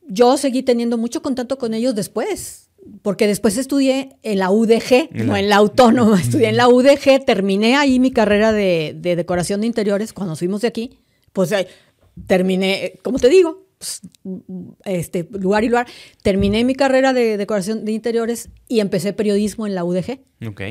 Yo seguí teniendo mucho contacto con ellos después, porque después estudié en la UDG, no en la autónoma, estudié en la UDG, terminé ahí mi carrera de, decoración de interiores cuando fuimos de aquí, pues terminé, como te digo, pues, este, lugar y lugar, terminé mi carrera de decoración de interiores y empecé periodismo en la UDG. Ok.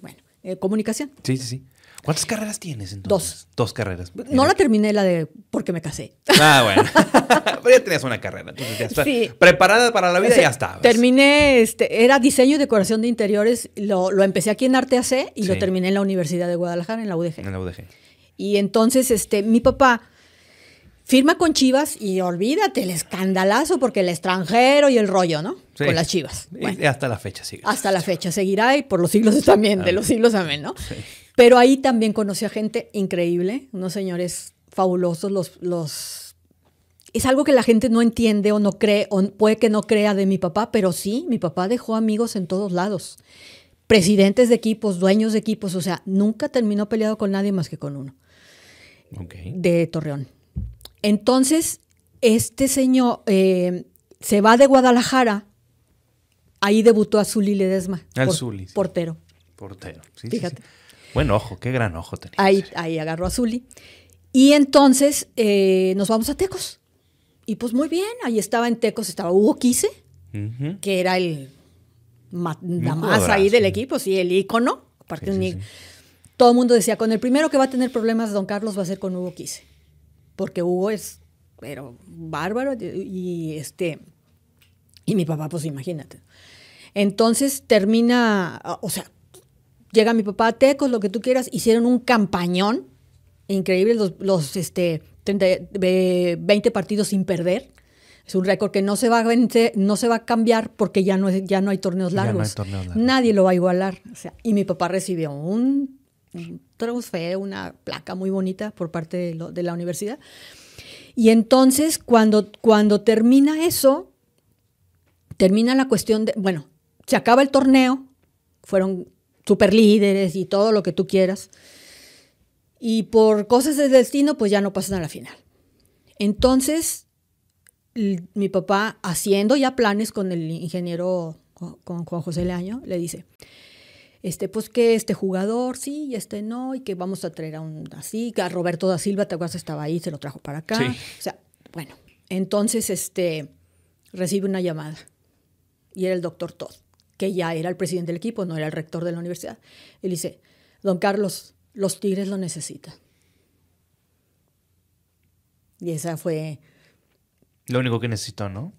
Bueno, eh, comunicación. Sí, sí, sí. ¿Cuántas carreras tienes entonces? Dos. Dos carreras. No la terminé la de porque me casé. Ah, bueno. Pero ya tenías una carrera. Entonces ya está. Preparada para la vida y ya está. Terminé, este, era diseño y decoración de interiores. Lo, lo empecé aquí en Arte AC y lo terminé en la Universidad de Guadalajara, en la UDG. En la UDG. Y entonces, este, mi papá firma con Chivas y olvídate el escandalazo porque el extranjero y el rollo, ¿no? Con las Chivas. y hasta la fecha sigue. Hasta la fecha seguirá y por los siglos también, de los siglos amén, ¿no? Sí. Pero ahí también conocí a gente increíble, unos señores fabulosos, los, los... Es algo que la gente no entiende o no cree, o puede que no crea de mi papá, pero sí, mi papá dejó amigos en todos lados. Presidentes de equipos, dueños de equipos, o sea, nunca terminó peleado con nadie más que con uno. De Torreón. Entonces, este señor eh, se va de Guadalajara, ahí debutó a Zuli Ledesma. Al Portero. Portero, sí. Fíjate. Buen ojo, qué gran ojo tenía. Ahí, ahí agarró a Zuli. Y entonces eh, nos vamos a Tecos. Y pues muy bien, ahí estaba en Tecos, estaba Hugo Quise, que era el la más ahí del equipo, sí, el ícono. Aparte Todo el mundo decía, con el primero que va a tener problemas Don Carlos va a ser con Hugo Quise. Porque Hugo es, pero bárbaro. Y este, y mi papá, pues imagínate. Entonces termina, o sea, llega mi papá a Tecos, lo que tú quieras, hicieron un campañón increíble, los, los este, 20 partidos sin perder. Es un récord que no se va a no se va a cambiar porque ya no, ya no hay torneos largos. Nadie lo va a igualar. O sea, y mi papá recibió un, trofeo, una placa muy bonita por parte de, de, la universidad. Y entonces, cuando, cuando termina eso, termina la cuestión de, bueno, se acaba el torneo, fueron super líderes y todo lo que tú quieras. Y por cosas del destino, pues ya no pasan a la final. Entonces, mi papá, haciendo ya planes con el ingeniero, con Juan José Leaño, le dice, este, pues que este jugador sí y este no, y que vamos a traer a un así, que a Roberto da Silva, te acuerdas, estaba ahí, se lo trajo para acá. O sea, bueno, entonces este, recibe una llamada y era el doctor Todd que ya era el presidente del equipo, no era el rector de la universidad. Él dice, don Carlos, los Tigres lo necesitan. Y esa fue... Lo único que necesitó, ¿no?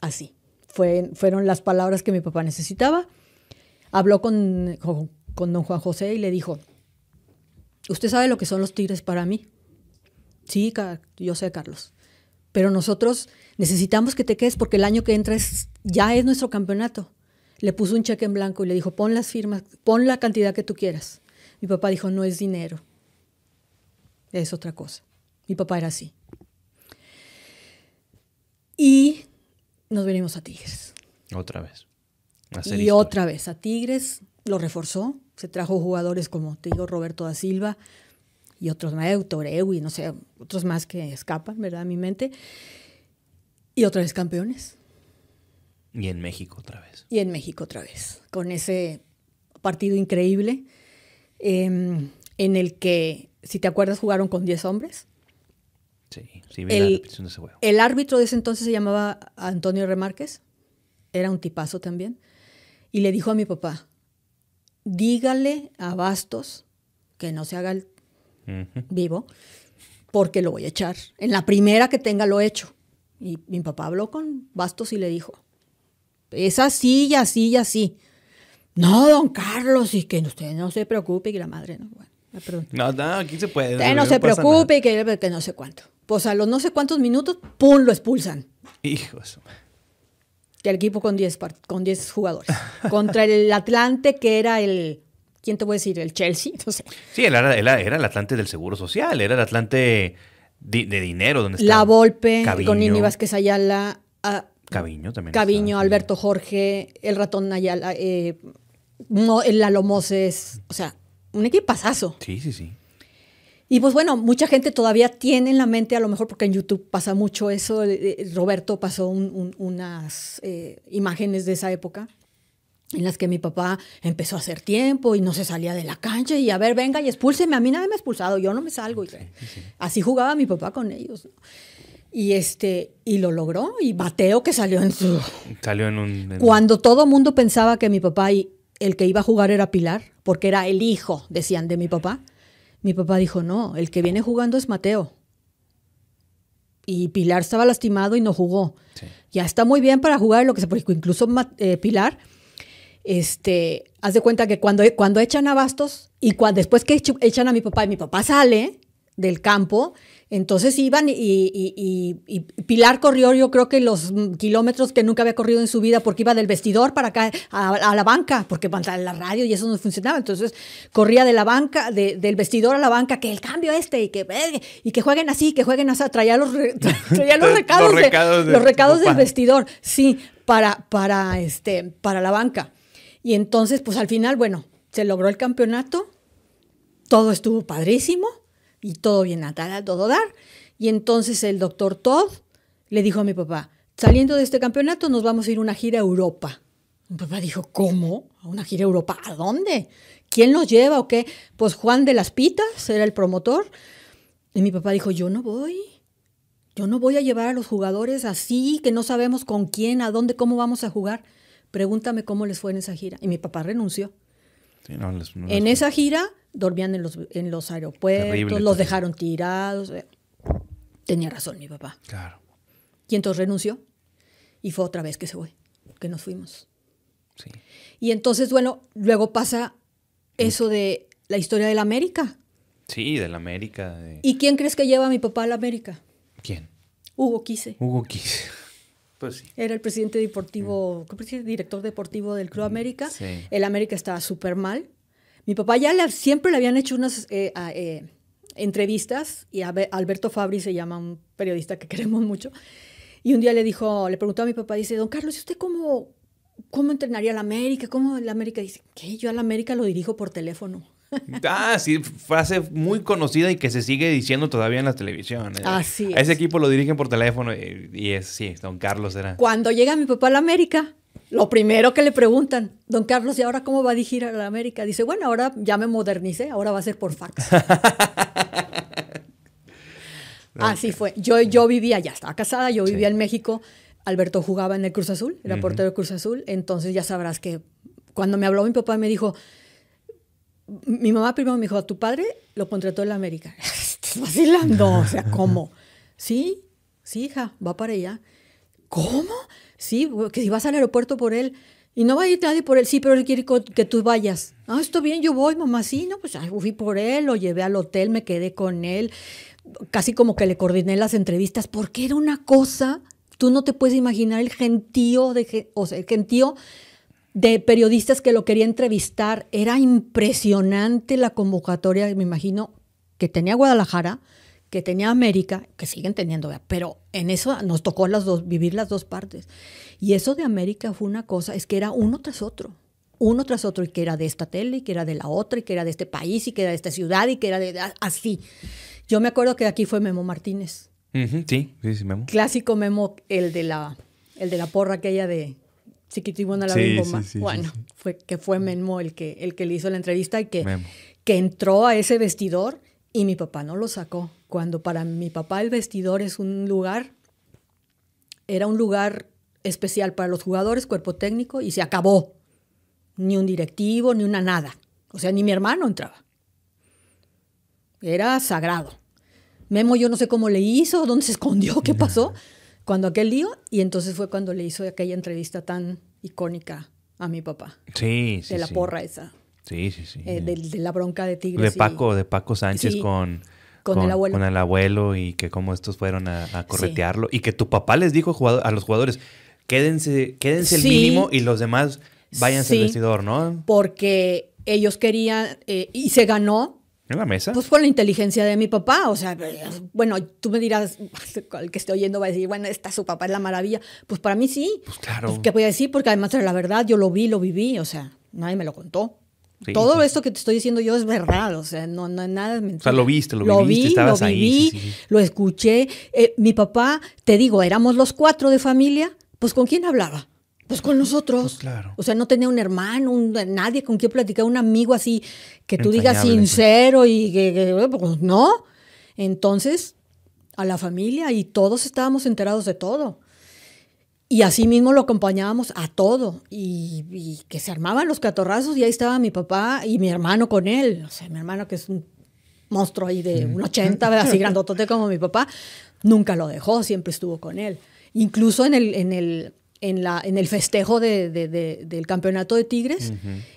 Así. Fue, fueron las palabras que mi papá necesitaba. Habló con, con, don Juan José y le dijo, ¿usted sabe lo que son los Tigres para mí? Sí, yo sé, Carlos. Pero nosotros necesitamos que te quedes porque el año que entra ya es nuestro campeonato le puso un cheque en blanco y le dijo, pon las firmas, pon la cantidad que tú quieras. Mi papá dijo, no es dinero, es otra cosa. Mi papá era así. Y nos venimos a Tigres. Otra vez. Y otra vez a Tigres, lo reforzó, se trajo jugadores como, te digo, Roberto da Silva y otros más, y no sé, otros más que escapan, ¿verdad? A mi mente. Y otra vez campeones. Y en México otra vez. Y en México otra vez, con ese partido increíble em, en el que, si te acuerdas, jugaron con 10 hombres. Sí, sí, vi el, la repetición de ese juego. El árbitro de ese entonces se llamaba Antonio Remárquez, era un tipazo también, y le dijo a mi papá, dígale a Bastos que no se haga el vivo, porque lo voy a echar. En la primera que tenga lo hecho. Y mi papá habló con Bastos y le dijo, es así y así y así. No, don Carlos, y que usted no se preocupe, que la madre no. Bueno, no, no, aquí se puede. Usted no, se preocupe, y que, que, no sé cuánto. Pues a los no sé cuántos minutos, ¡pum! lo expulsan. Hijos. El equipo con 10 con diez jugadores. Contra el Atlante, que era el. ¿Quién te voy a decir? El Chelsea, no sé. Sí, era, era, era el Atlante del Seguro Social, era el Atlante de, dinero. Donde la Volpe, con Nini Vázquez Ayala. Ah, Caviño también. Caviño, Alberto Jorge, el ratón Nayala, eh, el Lalo Moses, o sea, un equipazazo. Sí, sí, sí. Y pues bueno, mucha gente todavía tiene en la mente, a lo mejor porque en YouTube pasa mucho eso, eh, eh, Roberto pasó unas imágenes de esa época en las que mi papá empezó a hacer tiempo y no se salía de la cancha y a ver, venga y expúlseme, a mí nadie me ha expulsado, yo no me salgo. Así jugaba mi papá con ellos. Y este, y lo logró, y Mateo que salió en su. Salió en un. Cuando todo mundo pensaba que mi papá y el que iba a jugar era Pilar, porque era el hijo, decían, de mi papá. Mi papá dijo, no, el que viene jugando es Mateo. Y Pilar estaba lastimado y no jugó. Ya está muy bien para jugar lo que se puede. Incluso eh, Pilar, este, haz de cuenta que cuando, cuando echan a Bastos y cuando, después que echan a mi papá y mi papá sale del campo, entonces iban y, Pilar corrió, yo creo que los kilómetros que nunca había corrido en su vida, porque iba del vestidor para acá a, la banca, porque para la radio y eso no funcionaba. Entonces corría de la banca, del vestidor a la banca, que el cambio este y que, y que jueguen así, que jueguen así. Traía los, traía los recados, los recados, del vestidor, sí, para, para, este, para la banca. Y entonces, pues al final, bueno, se logró el campeonato, todo estuvo padrísimo y todo bien a todo dar. Y entonces el doctor Todd le dijo a mi papá, saliendo de este campeonato nos vamos a ir a una gira a Europa. Mi papá dijo, ¿cómo? ¿A una gira a Europa? ¿A dónde? ¿Quién nos lleva o qué? Pues Juan de las Pitas era el promotor. Y mi papá dijo, yo no voy. Yo no voy a llevar a los jugadores así, que no sabemos con quién, a dónde, cómo vamos a jugar. Pregúntame cómo les fue en esa gira. Y mi papá renunció. En esa gira dormían en los, en los aeropuertos, los dejaron tirados. Eh. Tenía razón mi papá. Claro. Y entonces renunció y fue otra vez que se fue, que nos fuimos. Sí. Y entonces, bueno, luego pasa eso de la historia de la América. Sí, de la América. ¿Y quién crees que lleva a mi papá a la América? ¿Quién? Hugo Quise. Hugo Quise. Pues sí. Era el presidente deportivo, mm. director deportivo del Club mm, América. El América estaba súper mal. Mi papá ya siempre le habían hecho unas eh, eh, entrevistas y Alberto Fabri se llama un periodista que queremos mucho. Y un día le dijo, le preguntó a mi papá, dice, don Carlos, ¿y usted cómo, cómo entrenaría a la América? ¿Cómo la América? Dice, ¿qué? Yo a la América lo dirijo por teléfono. Ah, sí, frase muy conocida y que se sigue diciendo todavía en la televisión. Así A ese equipo lo dirigen por teléfono y, es, sí, don Carlos era. Cuando llega mi papá a la América, lo primero que le preguntan, don Carlos, ¿y ahora cómo va a dirigir a la América? Dice, bueno, ahora ya me modernicé, ahora va a ser por fax. Así fue. Yo, yo vivía, ya estaba casada, yo vivía en México. Alberto jugaba en el Cruz Azul, era portero del Cruz Azul. Entonces ya sabrás que cuando me habló mi papá me dijo, mi mamá primero me dijo, tu padre lo contrató en la América. Estás vacilando, o sea, ¿cómo? Sí, sí, hija, va para allá. ¿Cómo? Sí, que si vas al aeropuerto por él. Y no va a ir nadie por él, sí, pero él quiere que tú vayas. Ah, está bien, yo voy, mamá, sí, no, pues fui por él, lo llevé al hotel, me quedé con él, casi como que le coordiné las entrevistas, porque era una cosa, tú no te puedes imaginar el gentío, de, o sea, el gentío de periodistas que lo quería entrevistar. Era impresionante la convocatoria, me imagino, que tenía Guadalajara, que tenía América, que siguen teniendo, pero en eso nos tocó las dos, vivir las dos partes. Y eso de América fue una cosa, es que era uno tras otro, uno tras otro, y que era de esta tele, y que era de la otra, y que era de este país, y que era de esta ciudad, y que era de así. Yo me acuerdo que aquí fue Memo Martínez. sí, sí, sí, Memo. Clásico Memo, el de la, el de la porra aquella de Chiquitibona la sí, bueno, fue que fue Memo el que, el que le hizo la entrevista y que, que entró a ese vestidor y mi papá no lo sacó. Cuando para mi papá el vestidor es un lugar, era un lugar especial para los jugadores, cuerpo técnico, y se acabó. Ni un directivo, ni una nada. O sea, ni mi hermano entraba. Era sagrado. Memo yo no sé cómo le hizo, dónde se escondió, qué pasó, cuando aquel lío, y entonces fue cuando le hizo aquella entrevista tan icónica a mi papá. Sí, sí. De la porra esa. Sí, sí, sí. Eh, de, la bronca de Tigres. De Paco, de Paco Sánchez con, con, el abuelo. Con el abuelo y que cómo estos fueron a, corretearlo. Y que tu papá les dijo a los jugadores, quédense, quédense el mínimo y los demás váyanse al vestidor, ¿no? Porque ellos querían, eh, y se ganó ¿En la mesa? Pues por la inteligencia de mi papá. O sea, bueno, tú me dirás, el que esté oyendo va a decir, bueno, está su papá es la maravilla. Pues para mí sí. Pues claro. Pues, ¿Qué voy a decir? Porque además era la verdad, yo lo vi, lo viví, o sea, nadie me lo contó. Todo esto que te estoy diciendo yo es verdad, o sea, no, no nada O sea, lo viste, lo, viviste, estabas lo viví, Lo escuché. Eh, mi papá, te digo, éramos los cuatro de familia, pues ¿con quién hablaba? Pues con nosotros. Pues claro. O sea, no tenía un hermano, un, nadie con quien platicar, un amigo así que tú digas sincero y que, pues no. Entonces, a la familia y todos estábamos enterados de todo. Y así mismo lo acompañábamos a todo. Y, que se armaban los catorrazos y ahí estaba mi papá y mi hermano con él. O sea, mi hermano que es un monstruo ahí de un 80, así grandotote como mi papá, nunca lo dejó, siempre estuvo con él. Incluso en el, en el, en, la, en el festejo de, del campeonato de Tigres,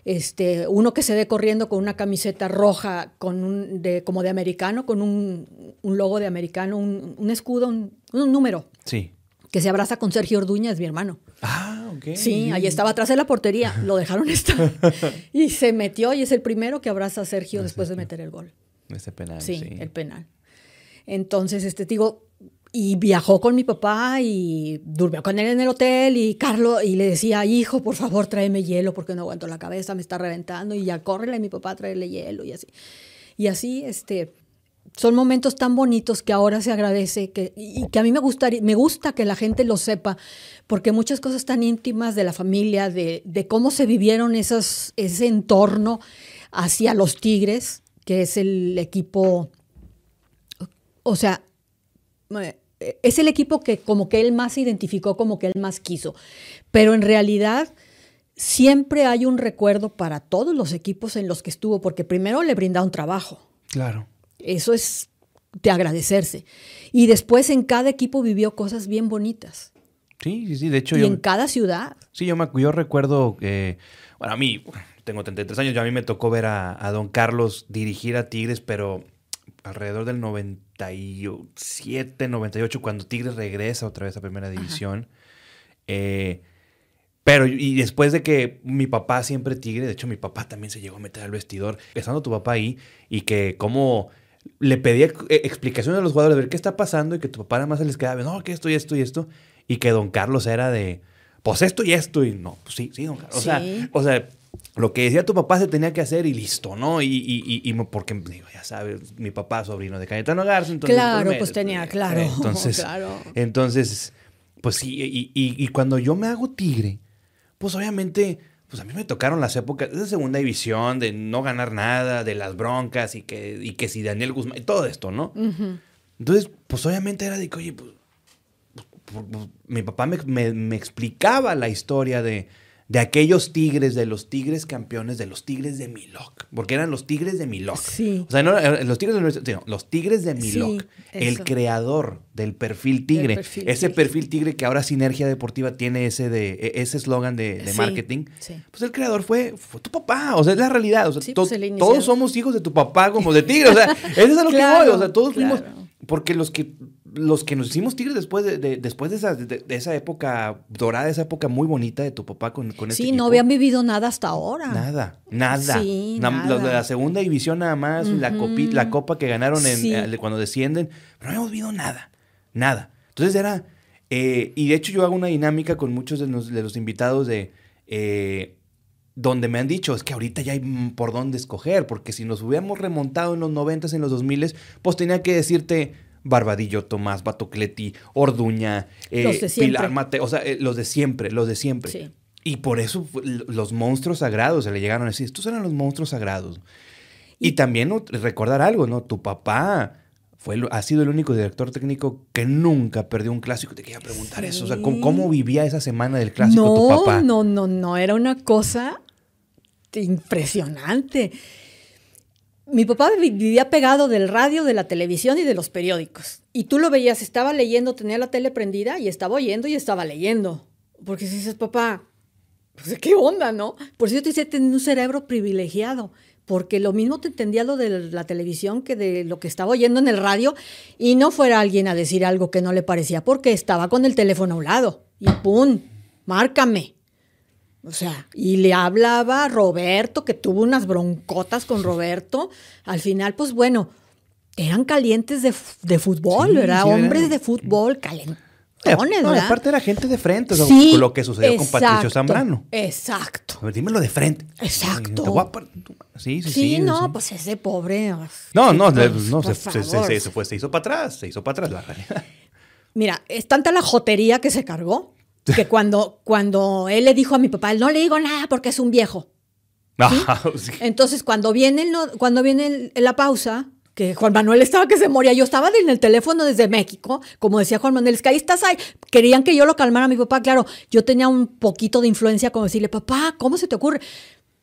este, uno que se ve corriendo con una camiseta roja con un, de, como de americano, con un, un logo de americano, un, un escudo, un, número. Sí. Que se abraza con Sergio Orduña, es mi hermano. Ah, ok. Sí, ahí estaba atrás de la portería, lo dejaron estar. y se metió y es el primero que abraza a Sergio después de meter el gol. Ese penal. Sí, el penal. Entonces, este, digo, y viajó con mi papá y durmió con él en el hotel y Carlos y le decía, hijo, por favor, tráeme hielo porque no aguanto la cabeza, me está reventando y ya córrele a mi papá a traerle hielo y así. Y así, este, son momentos tan bonitos que ahora se agradece que, y que a mí me, gustaría, me gusta que la gente lo sepa, porque muchas cosas tan íntimas de la familia, de, de cómo se vivieron esos, ese entorno hacia los Tigres, que es el equipo, o sea, es el equipo que como que él más identificó, como que él más quiso. Pero en realidad siempre hay un recuerdo para todos los equipos en los que estuvo, porque primero le brinda un trabajo. Claro. Eso es de agradecerse. Y después en cada equipo vivió cosas bien bonitas. Sí, sí, sí. De hecho, y en cada ciudad. Sí, yo, me, yo recuerdo que. Bueno, a mí, tengo 33 años, yo a mí me tocó ver a, a Don Carlos dirigir a Tigres, pero alrededor del 97, 98, cuando Tigres regresa otra vez a Primera División. Eh, pero, y después de que mi papá siempre Tigre, de hecho mi papá también se llegó a meter al vestidor, estando tu papá ahí, y que como le pedía eh, explicaciones a los jugadores de ver qué está pasando y que tu papá nada más se les quedaba, no, que esto y esto y esto, y que don Carlos era de, pues esto y esto, y no, pues sí, sí, don Carlos. O, sea, o sea, lo que decía tu papá se tenía que hacer y listo, ¿no? Y, y, y, porque, digo, ya sabes, mi papá sobrino de Cayetano Garza, entonces... Claro, pues, pues tenía, claro. Entonces, claro. entonces pues sí, y, cuando yo me hago tigre, pues obviamente, pues a mí me tocaron las épocas de segunda división, de no ganar nada, de las broncas y que, y que si Daniel Guzmán, y todo esto, ¿no? Entonces, pues obviamente era de que, oye, pues, pues, pues mi papá me, me explicaba la historia de de aquellos tigres, de los tigres campeones, de los tigres de Miloc, porque eran los tigres de Miloc. Sí. O sea, no los tigres de no, los tigres de Miloc, el creador del perfil tigre, ese perfil tigre que ahora Sinergia Deportiva tiene ese de e, ese eslogan de, marketing. Pues el creador fue, fue tu papá, o sea, es la realidad, o sea, pues todos somos hijos de tu papá como de tigre, o sea, eso es a lo que voy, o sea, todos fuimos porque los que los que nos hicimos tigres después de, después de esa, de, esa, época dorada, esa época muy bonita de tu papá con, con Sí, no habían vivido nada hasta ahora. Nada, nada. Sí, nada. de la segunda división nada más, la, la copa que ganaron en, eh, cuando descienden, pero no habíamos vivido nada, nada. Entonces era, eh, y de hecho yo hago una dinámica con muchos de los, de los invitados de... Eh, donde me han dicho, es que ahorita ya hay por dónde escoger, porque si nos hubiéramos remontado en los 90 en los 2000 pues tenía que decirte, Barbadillo, Tomás, Batocleti, Orduña, eh, Pilar Mate, o sea, eh, los de siempre, los de siempre. Y por eso los monstruos sagrados se le llegaron a decir, estos eran los monstruos sagrados. Y, también recordar algo, ¿no? Tu papá fue, ha sido el único director técnico que nunca perdió un clásico. Te quería preguntar eso. O sea, ¿cómo, vivía esa semana del clásico tu papá? No, no, no. Era una cosa impresionante mi papá vivía pegado del radio, de la televisión y de los periódicos. Y tú lo veías, estaba leyendo, tenía la tele prendida y estaba oyendo y estaba leyendo. Porque si dices, papá, pues qué onda, ¿no? Por eso yo te decía, tenía un cerebro privilegiado. Porque lo mismo te entendía lo de la televisión que de lo que estaba oyendo en el radio y no fuera alguien a decir algo que no le parecía porque estaba con el teléfono a un lado. Y ¡pum! Márcame. O sea, y le hablaba a Roberto, que tuvo unas broncotas con Roberto. Al final, pues bueno, eran calientes de, de fútbol, ¿verdad? Hombres de fútbol, calentones, no, ¿verdad? aparte era gente de frente, o sea, lo que sucedió con Patricio Zambrano. Exacto. dímelo de frente. Exacto. Sí, sí, sí. Sí, no, pues ese pobre. No, no, pues, no se, se, se, fue, se hizo para atrás, se hizo para atrás la realidad. Mira, es tanta la jotería que se cargó que cuando, cuando él le dijo a mi papá, no le digo nada porque es un viejo. Ah, Entonces, cuando viene, el, cuando viene la pausa, que Juan Manuel estaba que se moría, yo estaba en el teléfono desde México, como decía Juan Manuel, es que ahí estás ahí. Querían que yo lo calmara a mi papá, claro, yo tenía un poquito de influencia como decirle, papá, ¿cómo se te ocurre?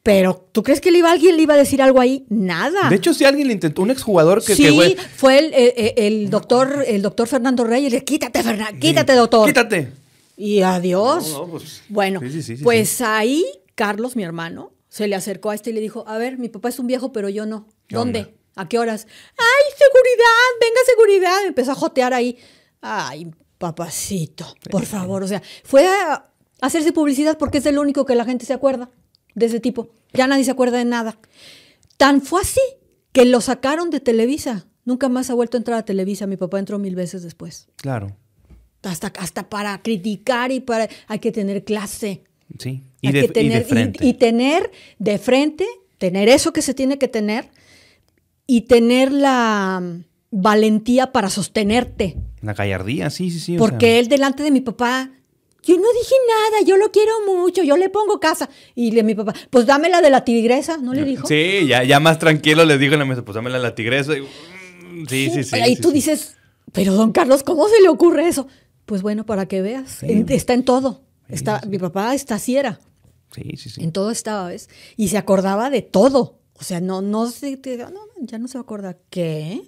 Pero, ¿tú crees que le iba, alguien le iba a decir algo ahí? Nada. De hecho, si alguien le intentó, un exjugador que... Sí, fue el, el, doctor, el doctor Fernando Reyes, le quítate, Fernando, quítate, doctor. Quítate. Y adiós. Pues, bueno, pues ahí Carlos, mi hermano, se le acercó a este y le dijo, a ver, mi papá es un viejo, pero yo no. ¿Dónde? ¿A qué horas? ¡Ay, seguridad! ¡Venga, seguridad! Empezó a jotear ahí. ¡Ay, papacito! Por favor, o sea, fue a hacerse publicidad porque es el único que la gente se acuerda de ese tipo. Ya nadie se acuerda de nada. Tan fue así que lo sacaron de Televisa. Nunca más ha vuelto a entrar a Televisa. Mi papá entró mil veces después. Claro hasta, hasta para criticar y para hay que tener clase. Sí, y, de, frente. Y, tener de frente, tener eso que se tiene que tener y tener la mm, valentía para sostenerte. La gallardía, sí, sí, sí. Porque él delante de mi papá, yo no dije nada, yo lo quiero mucho, yo le pongo casa. Y le mi papá, pues dámela de la tigresa, ¿no le dijo? Sí, ya, ya más tranquilo le dijo en la mesa, pues dámela de la tigresa. Mm, sí, sí, sí. Y ahí tú dices, pero don Carlos, ¿cómo se le ocurre eso? Pues bueno, para que veas, está en todo. está, Mi papá está así era. Sí, sí, sí. En todo estaba, ¿ves? Y se acordaba de todo. O sea, no, no se, no, ya no se va a acordar. ¿Qué?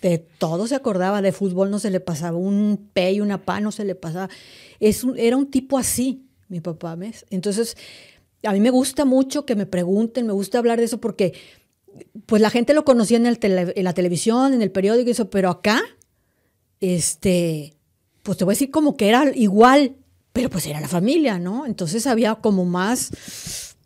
De todo se acordaba, de fútbol no se le pasaba, un pe y una pa no se le pasaba. Es era un tipo así, mi papá, ¿ves? Entonces, a mí me gusta mucho que me pregunten, me gusta hablar de eso porque pues la gente lo conocía en, el en la televisión, en el periódico y eso, pero acá, este, pues te voy a decir como que era igual, pero pues era la familia, ¿no? Entonces había como más,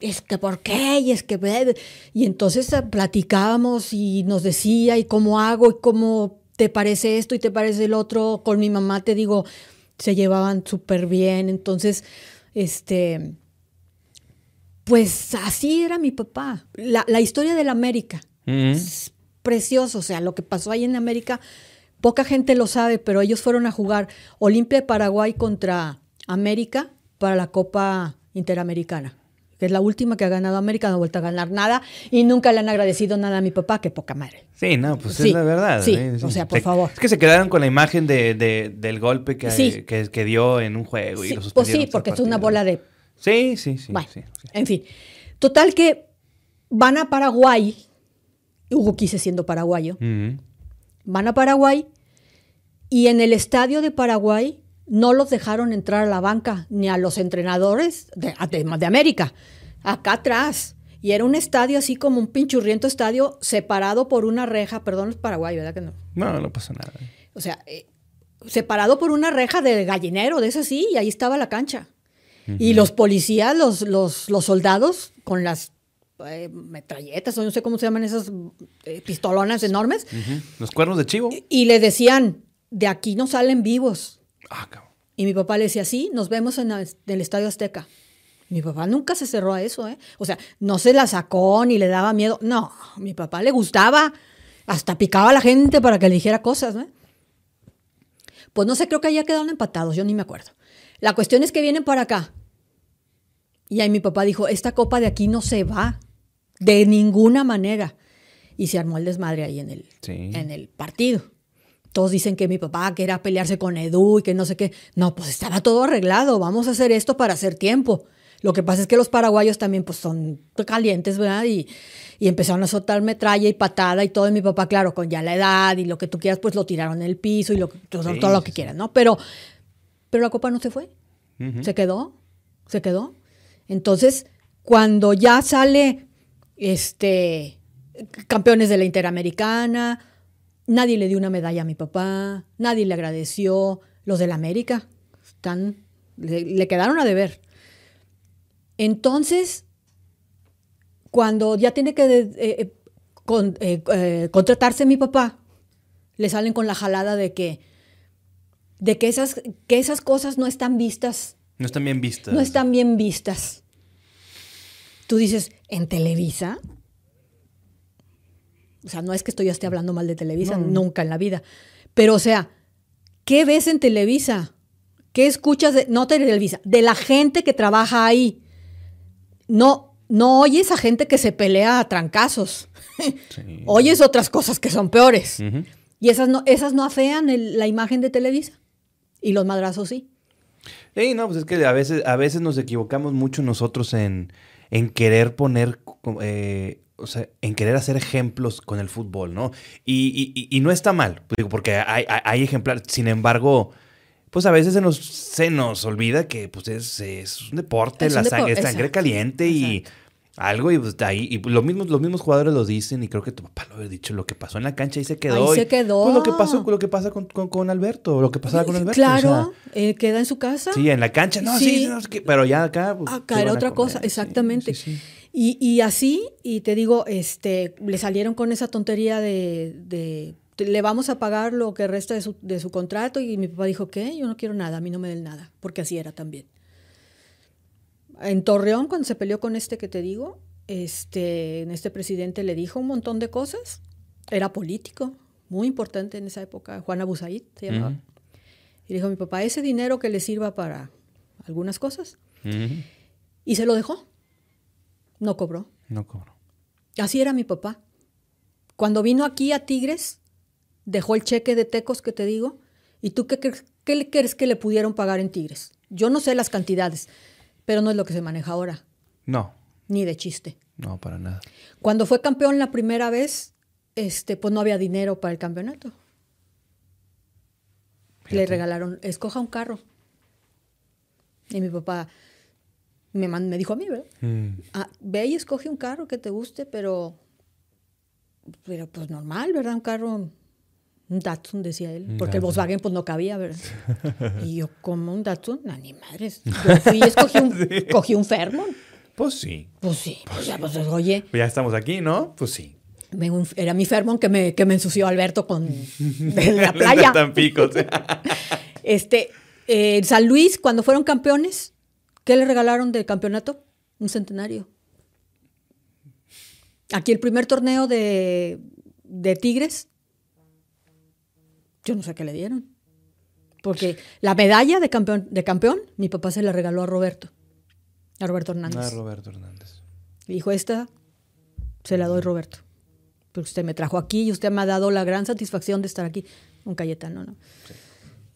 es que por qué, y es que, y entonces platicábamos y nos decía, y cómo hago, y cómo te parece esto y te parece el otro, con mi mamá te digo, se llevaban súper bien, entonces, este, pues así era mi papá. La, historia de la América. Es precioso. O sea, lo que pasó ahí en América, poca gente lo sabe, pero ellos fueron a jugar Olimpia de Paraguay contra América para la Copa Interamericana que es la última que ha ganado América, no ha vuelto a ganar nada y nunca le han agradecido nada a mi papá, que poca madre. Sí, no, pues es la verdad. Sí, o sea, por favor. Es que se quedaron con la imagen de, del golpe que, que, dio en un juego y lo Pues sí, porque es una bola de Sí, sí, sí. En fin. Total que van a Paraguay. Hugo quise siendo paraguayo. Van a Paraguay y en el estadio de Paraguay no los dejaron entrar a la banca ni a los entrenadores de, de, América. Acá atrás. Y era un estadio así como un pinchurriento estadio separado por una reja. Perdón, es Paraguay, ¿verdad que no? No, no pasa nada. O sea, eh, separado por una reja de gallinero, de esa sí, y ahí estaba la cancha. Y los policías, los, los, los soldados, con las eh, metralletas, o no sé cómo se llaman esas eh, pistolonas enormes. Los cuernos de chivo. Y, le decían, de aquí no salen vivos. Ah, cabrón. Y mi papá le decía, sí, nos vemos en, el Estadio Azteca. Mi papá nunca se cerró a eso, ¿eh? O sea, no se la sacó ni le daba miedo. No, mi papá le gustaba. Hasta picaba a la gente para que le dijera cosas, ¿no? Pues no sé, creo que allá quedaron empatados, yo ni me acuerdo. La cuestión es que vienen para acá. Y ahí mi papá dijo, esta copa de aquí no se va, de ninguna manera. Y se armó el desmadre ahí en el, en el partido. Todos dicen que mi papá quería pelearse con Edu y que no sé qué. No, pues estaba todo arreglado. Vamos a hacer esto para hacer tiempo. Lo que pasa es que los paraguayos también pues son calientes, ¿verdad? Y, y empezaron a soltar metralla y patada y todo. Y mi papá, claro, con ya la edad y lo que tú quieras, pues lo tiraron en el piso y lo, todo, todo lo que quieras, ¿no? Pero pero la copa no se fue. Se quedó, se quedó. Entonces, cuando ya sale este campeones de la Interamericana, nadie le dio una medalla a mi papá, nadie le agradeció. Los de la América están, le, quedaron a deber. Entonces, cuando ya tiene que eh, eh, eh, contratarse mi papá, le salen con la jalada de que de que esas, que esas cosas no están vistas. No están bien vistas. No están bien vistas. Tú dices, ¿en Televisa? O sea, no es que estoy esté hablando mal de Televisa, nunca en la vida. Pero, o sea, ¿qué ves en Televisa? ¿Qué escuchas de, no Televisa, de la gente que trabaja ahí? No, no oyes a gente que se pelea a trancazos. oyes otras cosas que son peores. Y esas no, esas no afean la imagen de Televisa. Y los madrazos sí. Sí, no, pues es que a veces, a veces nos equivocamos mucho nosotros en, en querer poner, eh, o sea, en querer hacer ejemplos con el fútbol, ¿no? Y, y, no está mal, porque hay, hay, ejemplares. Sin embargo, pues a veces se nos, se nos olvida que pues es, es un deporte, la sangre, sangre caliente y algo y pues ahí, y los mismos, los mismos jugadores lo dicen y creo que tu papá lo había dicho, lo que pasó en la cancha y se quedó. Ahí se quedó. Pues lo que pasó, lo que pasa con, con, Alberto, lo que pasaba con Alberto. Claro, eh, queda en su casa. Sí, en la cancha, no, sí, pero ya acá. Pues, acá era otra cosa, exactamente. y, y, así, y te digo, este, le salieron con esa tontería de, de le vamos a pagar lo que resta de su, de su contrato y mi papá dijo, ¿qué? Yo no quiero nada, a mí no me den nada, porque así era también. En Torreón, cuando se peleó con este que te digo, este, este presidente le dijo un montón de cosas. Era político, muy importante en esa época. Juan Abusaid se llamaba. Y dijo, mi papá, ese dinero que le sirva para algunas cosas. Y se lo dejó. No cobró. No cobró. Así era mi papá. Cuando vino aquí a Tigres, dejó el cheque de tecos que te digo. ¿Y tú qué, qué le crees que le pudieron pagar en Tigres? Yo no sé las cantidades, pero no es lo que se maneja ahora. No. Ni de chiste. No, para nada. Cuando fue campeón la primera vez, este, pues no había dinero para el campeonato. Le regalaron, escoja un carro. Y mi papá me, me dijo a mí, ¿verdad? Mm. Ah, ve y escoge un carro que te guste, pero, pero pues normal, ¿verdad? Un carro, Datsun, decía él, porque el Volkswagen pues no cabía, ¿verdad? y yo, como un Datsun? No, ni madres. Yo fui y escogí un, cogí un Fairmont. Pues sí. Pues sí, pues, ya, pues oye. Ya estamos aquí, ¿no? Pues sí. Era mi Fairmont que me, que me ensució Alberto con de la playa. este, eh, San Luis, cuando fueron campeones, ¿qué le regalaron de campeonato? Un centenario. Aquí el primer torneo de, de Tigres, yo no sé qué le dieron. Porque la medalla de campeón, de campeón, mi papá se la regaló a Roberto. A Roberto Hernández. A Roberto Hernández. dijo, esta se la doy Roberto. Porque usted me trajo aquí y usted me ha dado la gran satisfacción de estar aquí. Un Cayetano, ¿no? Sí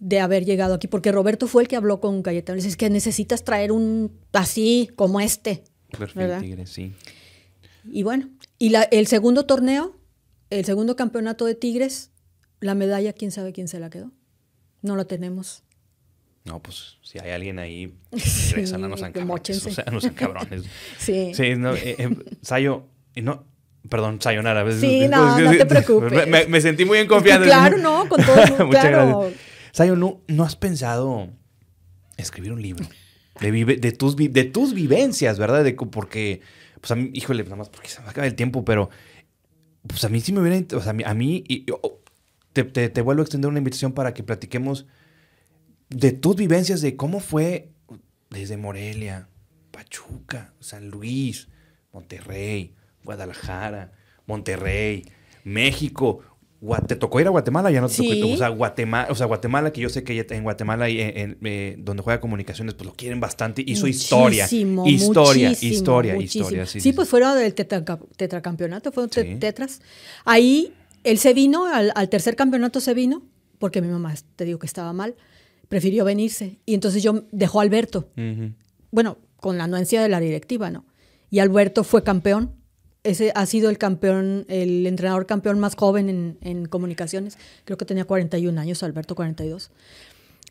de haber llegado aquí, porque Roberto fue el que habló con Cayetano. Dice, es que necesitas traer un así como este. Perfil Tigre, sí. Y bueno, y la, el segundo torneo, el segundo campeonato de Tigres, la medalla, quién sabe quién se la quedó. No la tenemos. No, pues si hay alguien ahí, sí, no sean cabrones. O sea, no sean cabrones. sí. Sí, no, eh, eh, Sayo, no, Perdón, sayonara. Sí, no, no te preocupes. Me, me sentí muy en confianza. Claro, no, con todo. Muchas claro. Sayo, ¿no, ¿no has pensado escribir un libro? De, de, tus, de tus vivencias, ¿verdad? De, porque, pues a mí, híjole, nada más porque se me acaba el tiempo, pero pues a mí sí me hubiera, o sea, a mí, y, te, te, vuelvo a extender una invitación para que platiquemos de tus vivencias, de cómo fue desde Morelia, Pachuca, San Luis, Monterrey, Guadalajara, Monterrey, México, ¿Te tocó ir a Guatemala? Ya no te tocó. O sea, Guatemala, o sea, Guatemala, que yo sé que en Guatemala, y eh, donde juega comunicaciones, pues lo quieren bastante. Hizo historia. Historia, historia, historia. Sí, pues fueron del tetracampeonato, fueron tetras. Ahí él se vino, al, tercer campeonato se vino, porque mi mamá, te digo que estaba mal, prefirió venirse. Y entonces yo dejó a Alberto. Bueno, con la anuencia de la directiva, ¿no? Y Alberto fue campeón ese ha sido el campeón, el entrenador campeón más joven en, comunicaciones. Creo que tenía 41 años, Alberto 42.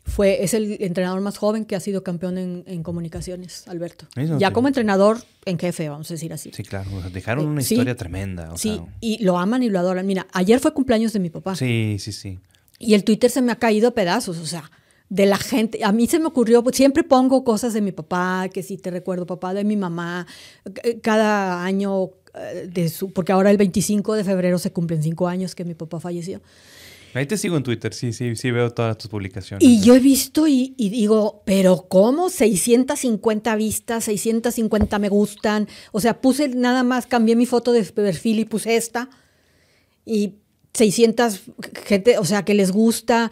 Fue, es el entrenador más joven que ha sido campeón en, comunicaciones, Alberto. ya como entrenador en jefe, vamos a decir así. Sí, claro. dejaron una historia tremenda. sí, y lo aman y lo adoran. Mira, ayer fue cumpleaños de mi papá. Sí, sí, sí. Y el Twitter se me ha caído a pedazos, o sea, de la gente. A mí se me ocurrió, siempre pongo cosas de mi papá, que si te recuerdo papá, de mi mamá. Cada año de su, porque ahora el 25 de febrero se cumplen cinco años que mi papá falleció. Ahí te sigo en Twitter, sí, sí, sí veo todas tus publicaciones. Y yo he visto y, digo, pero ¿cómo? 650 vistas, 650 me gustan. O sea, puse nada más, cambié mi foto de perfil y puse esta. Y 600 gente, o sea, que les gusta,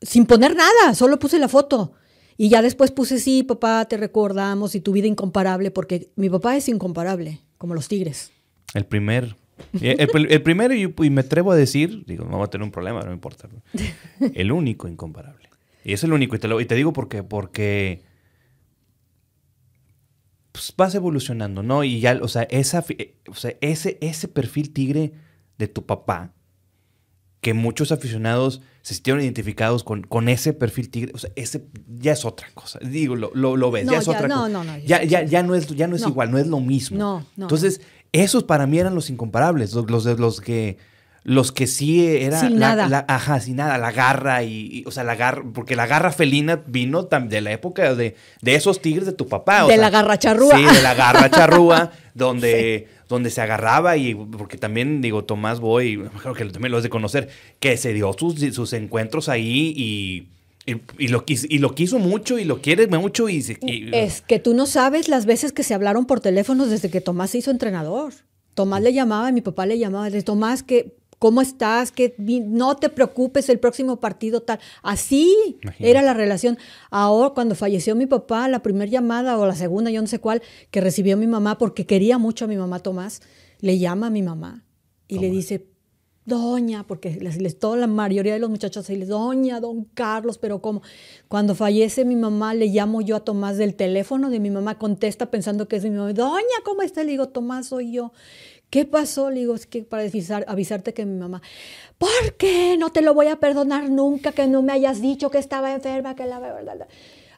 sin poner nada, solo puse la foto. Y ya después puse, sí, papá, te recordamos y tu vida incomparable, porque mi papá es incomparable, como los tigres. El primer. El, primero, y, me atrevo a decir, digo, no va a tener un problema, no me importa. El único incomparable. Y es el único. Y te, lo, y te digo porque, porque pues, vas evolucionando, ¿no? Y ya, o sea, esa, o sea, ese, ese perfil tigre de tu papá, que muchos aficionados se sintieron identificados con, con ese perfil tigre, o sea, ese ya es otra cosa. Digo, lo, lo, ves, ya es otra cosa. No, no, ya, ya, ya no es, ya no es igual, no es lo mismo. No, no. Entonces, esos para mí eran los incomparables, los, de los que los que sí era sin nada. ajá, sin nada, la garra y, o sea, la garra, porque la garra felina vino de la época de, de esos tigres de tu papá. de la garra charrúa. Sí, de la garra charrúa, donde, donde se agarraba y porque también, digo, Tomás Boy, creo que también lo has de conocer, que se dio sus, sus encuentros ahí y y, lo quiso, y lo quiso mucho y lo quiere mucho. Y, es que tú no sabes las veces que se hablaron por teléfono desde que Tomás se hizo entrenador. Tomás le llamaba, y mi papá le llamaba, de Tomás, que, ¿cómo estás? Que no te preocupes, el próximo partido tal. Así era la relación. Ahora, cuando falleció mi papá, la primera llamada o la segunda, yo no sé cuál, que recibió mi mamá porque quería mucho a mi mamá Tomás, le llama a mi mamá y le dice, doña, porque les, toda la mayoría de los muchachos se les, doña, don Carlos, pero como cuando fallece mi mamá, le llamo yo a Tomás del teléfono de mi mamá, contesta pensando que es mi mamá, doña, ¿cómo está? Le digo, Tomás, soy yo. ¿Qué pasó? Le digo, es que para avisarte que mi mamá, ¿por qué no te lo voy a perdonar nunca que no me hayas dicho que estaba enferma, que la verdad?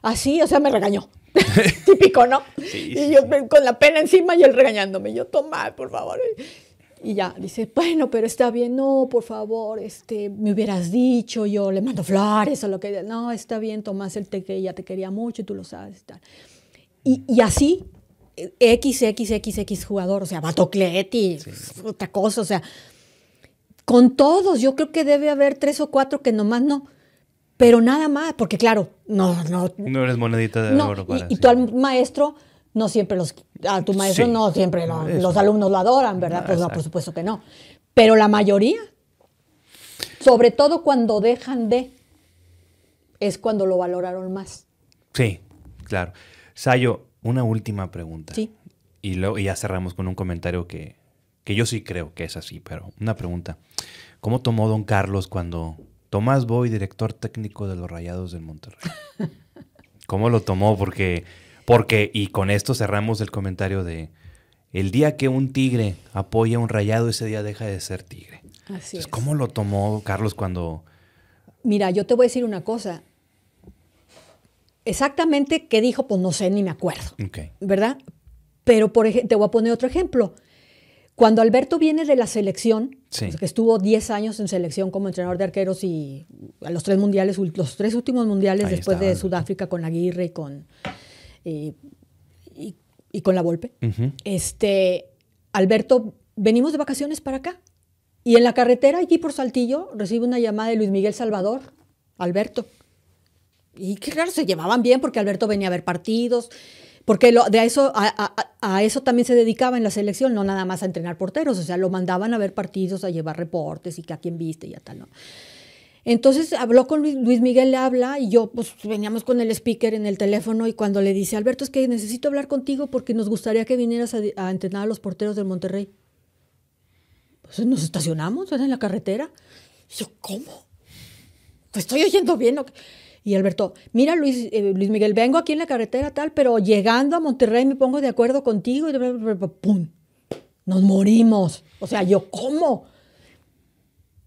Así, o sea, me regañó. Típico, ¿no? y yo con la pena encima y él regañándome. Yo, toma, por favor. Y ya, dice, bueno, pero está bien, no, por favor, este, me hubieras dicho, yo le mando flores o lo que... No, está bien, Tomás, el té que ella te quería mucho y tú lo sabes. Y, y así, XXXX jugador, o sea, Batocleti, otra cosa, o sea, con todos, yo creo que debe haber tres o cuatro que nomás no, pero nada más, porque claro, no, no. No eres monedita de oro para Y, y tu maestro, no siempre los, a tu maestro no siempre los alumnos lo adoran, ¿verdad? pues no, por supuesto que no. Pero la mayoría, sobre todo cuando dejan de, es cuando lo valoraron más. Sí, claro. Sayo, una última pregunta. Sí. Y, luego, ya cerramos con un comentario que, que yo sí creo que es así, pero una pregunta. ¿Cómo tomó don Carlos cuando Tomás Boy, director técnico de los Rayados del Monterrey? ¿Cómo lo tomó? Porque, porque, y con esto cerramos el comentario de, el día que un tigre apoya a un rayado, ese día deja de ser tigre. Así es. ¿Cómo lo tomó Carlos cuando... Mira, yo te voy a decir una cosa. Exactamente qué dijo, pues no sé, ni me acuerdo. ¿Verdad? Pero por te voy a poner otro ejemplo. Cuando Alberto viene de la selección, que estuvo 10 años en selección como entrenador de arqueros y a los tres mundiales, los tres últimos mundiales después de Sudáfrica con Aguirre y con, y, con la Volpe, este, Alberto, venimos de vacaciones para acá. Y en la carretera, aquí por Saltillo, recibe una llamada de Luis Miguel Salvador, Alberto. Y claro, se llevaban bien porque Alberto venía a ver partidos, porque lo, de eso, a, eso también se dedicaba en la selección, no nada más a entrenar porteros, o sea, lo mandaban a ver partidos, a llevar reportes y que a quién viste y a tal, ¿no? Entonces habló con Luis, Miguel, le habla y yo pues veníamos con el speaker en el teléfono y cuando le dice, Alberto, es que necesito hablar contigo porque nos gustaría que vinieras a, entrenar a los porteros del Monterrey. Pues nos estacionamos, en la carretera. Y yo, ¿cómo? Pues estoy oyendo bien. ¿no? Y Alberto, mira Luis, eh, Luis Miguel, vengo aquí en la carretera tal, pero llegando a Monterrey me pongo de acuerdo contigo y ¡pum! Nos morimos. O sea, yo, ¿cómo?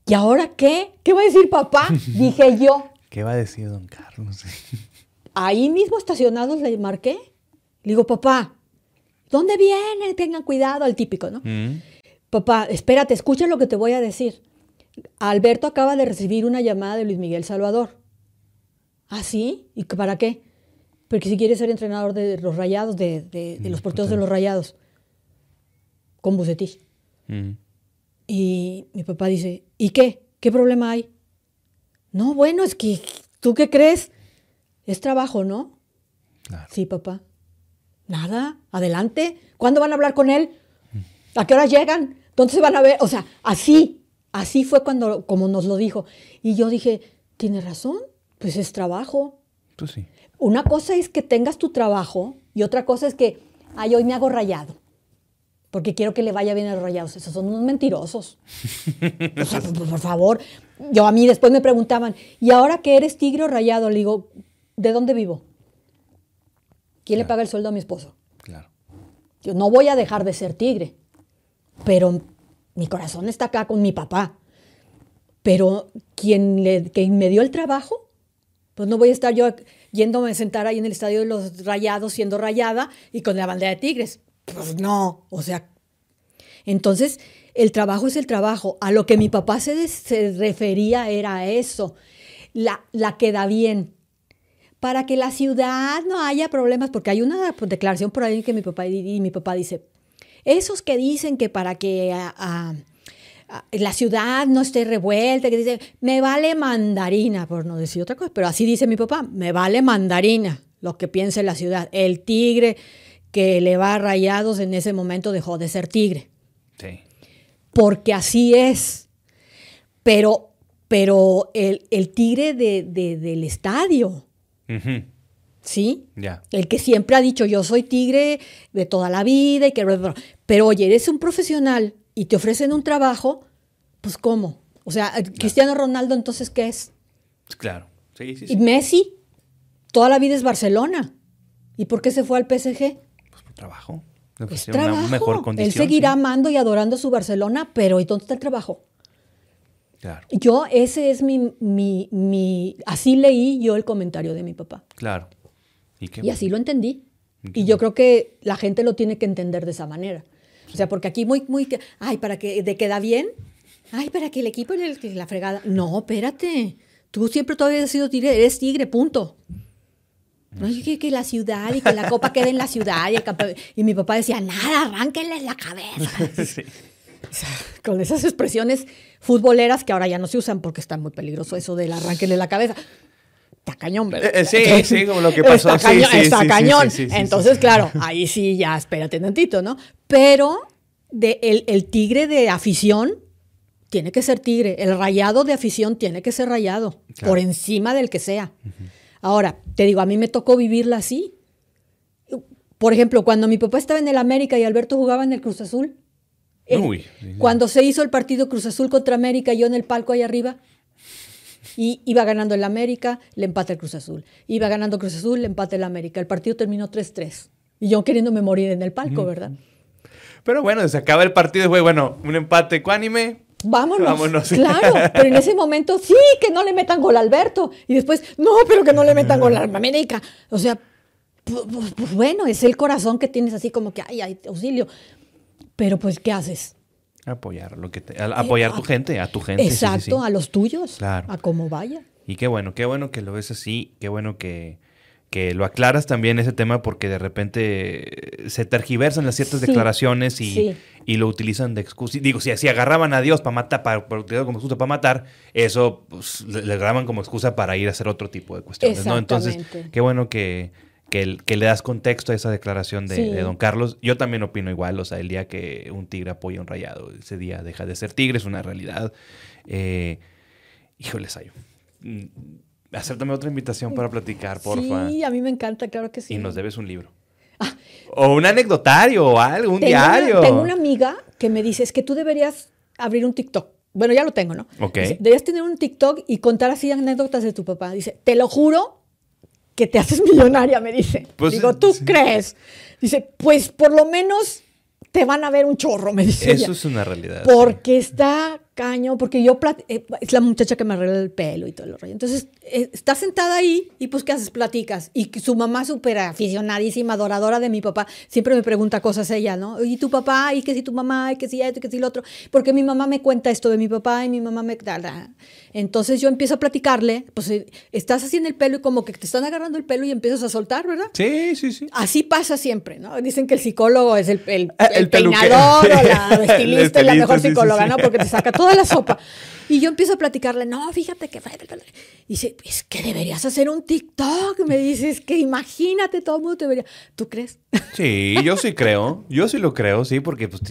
¿Y ahora qué? ¿Qué va a decir papá? Dije yo. ¿Qué va a decir don Carlos? Ahí mismo estacionados le marqué. Le digo, papá, ¿dónde viene? Tengan cuidado, el típico, ¿no? Mm. Papá, espérate, escucha lo que te voy a decir. Alberto acaba de recibir una llamada de Luis Miguel Salvador. ¿Ah, sí? ¿Y para qué? Porque si quieres ser entrenador de los rayados, de, los porteros de los rayados, con Bucetich. Mm. Y mi papá dice, ¿y qué? ¿Qué problema hay? No, bueno, es que, ¿tú qué crees? Es trabajo, ¿no? Sí, papá. Nada, adelante. ¿Cuándo van a hablar con él? ¿A qué hora llegan? ¿Dónde se van a ver? O sea, así, así fue cuando, como nos lo dijo. Y yo dije, tiene razón. Pues es trabajo. Pues sí. Una cosa es que tengas tu trabajo y otra cosa es que, ay, hoy me hago rayado. Porque quiero que le vaya bien a los rayados. Esos son unos mentirosos. o sea, por, favor. Yo a mí después me preguntaban, ¿y ahora que eres tigre o rayado? Le digo, ¿de dónde vivo? ¿Quién le paga el sueldo a mi esposo? Claro. Yo no voy a dejar de ser tigre. Pero mi corazón está acá con mi papá. Pero quien, le, quien me dio el trabajo pues no voy a estar yo yéndome a sentar ahí en el estadio de los rayados siendo rayada y con la bandera de tigres. Pues no, o sea. Entonces, el trabajo es el trabajo. A lo que mi papá se, refería era eso. La, la queda bien. Para que la ciudad no haya problemas, porque hay una declaración por ahí que mi papá, mi papá dice, esos que dicen que para que a la ciudad no esté revuelta, que dice, me vale mandarina, por no decir otra cosa, pero así dice mi papá, me vale mandarina lo que piense la ciudad. El tigre que le va a rayados en ese momento dejó de ser tigre. Sí. Porque así es. Pero, pero el, tigre de, del estadio. ¿Sí? Ya. El que siempre ha dicho, yo soy tigre de toda la vida y que... Pero oye, eres un profesional y te ofrecen un trabajo, pues ¿cómo? O sea, Cristiano Ronaldo entonces, ¿qué es? Claro, sí, sí, sí. Y Messi, toda la vida es Barcelona. ¿Y por qué se fue al PSG? Trabajo. es trabajo. mejor condición, Él seguirá amando y adorando a su Barcelona, pero ¿y dónde está el trabajo? Claro. Yo, ese es mi, mi, mi, así leí yo el comentario de mi papá. Claro. Y, así lo entendí. Y yo creo que la gente lo tiene que entender de esa manera. O sea, porque aquí muy, muy, ay, para que de queda bien, ay, para que el equipo la fregada. No, espérate. Tú siempre todavía has sido tigre, eres tigre, punto. No es que, la ciudad y que la copa quede en la ciudad. Y, y mi papá decía, nada, arránquenle la cabeza. con esas expresiones futboleras que ahora ya no se usan porque está muy peligroso eso del arránquenle la cabeza. Está cañón, ¿verdad? Eh, sí, sí, como lo que pasó. Está, está cañón. Entonces, claro, ahí sí ya espérate tantito, ¿no? Pero de el, el tigre de afición tiene que ser tigre. El rayado de afición tiene que ser rayado, por encima del que sea. Ahora, te digo, a mí me tocó vivirla así. Por ejemplo, cuando mi papá estaba en el América y Alberto jugaba en el Cruz Azul. cuando se hizo el partido Cruz Azul contra América, yo en el palco ahí arriba, y iba ganando el América, le empata el Cruz Azul. Iba ganando Cruz Azul, le empata el América. El partido terminó 3-3. Y yo queriéndome morir en el palco, ¿verdad? Pero bueno, se acaba el partido y fue, bueno, un empate ecuánime, Vámonos. Claro, pero en ese momento sí, que no le metan gol a Alberto. Y después, no, pero que no le metan gol a América. O sea, pues, bueno, es el corazón que tienes así como que, ay, ay, auxilio. Pero pues, ¿qué haces? Apoyar, lo que apoyar a tu gente, a tu gente. Exacto, a los tuyos, claro. a cómo vaya. Y qué bueno, qué bueno que lo ves así, qué bueno que, que lo aclaras también ese tema porque de repente se tergiversan las ciertas declaraciones y, y, lo utilizan de excusa. Digo, si, si agarraban a Dios para matar, para, para, como excusa para matar, eso pues, le, agarraban como excusa para ir a hacer otro tipo de cuestiones, ¿no? Entonces, qué bueno que, que, que, le das contexto a esa declaración de, don Carlos. Yo también opino igual, o sea, el día que un tigre apoya a un rayado, ese día deja de ser tigre, es una realidad. Eh, híjole, Sayo Acéptame otra invitación para platicar, porfa. Sí, a mí me encanta, claro que sí. Y nos debes un libro. Ah. O un anecdotario o algo, un diario. tengo una amiga que me dice, es que tú deberías abrir un TikTok. Bueno, ya lo tengo, ¿no? Ok. deberías tener un TikTok y contar así anécdotas de tu papá. Dice, te lo juro que te haces millonaria, me dice. Pues, Digo, ¿tú crees? Dice, pues por lo menos te van a ver un chorro, me dice. Eso es una realidad. Porque está caño, porque yo eh, es la muchacha que me arregla el pelo y todo el rollo. Entonces, eh, está sentada ahí y pues, ¿qué haces? Platicas. Y su mamá, súper aficionadísima, adoradora de mi papá, siempre me pregunta cosas ella, ¿no? ¿Y tu papá? ¿Y qué si tu mamá? ¿Y qué si esto? ¿Y qué si lo otro? Porque mi mamá me cuenta esto de mi papá y mi mamá me... Entonces yo empiezo a platicarle, pues eh, estás así en el pelo y como que te están agarrando el pelo y empiezas a soltar, ¿verdad? Sí, sí, sí. Así pasa siempre, ¿no? Dicen que el psicólogo es el, el, ah, peinador o la estilista es la mejor psicóloga, ¿no? Porque te saca toda la sopa. Y yo empiezo a platicarle, no, fíjate que... Y dice, es que deberías hacer un TikTok. Me dices que imagínate, todo el mundo debería... ¿Tú crees? Sí, yo sí creo. Yo sí lo creo, sí, porque pues,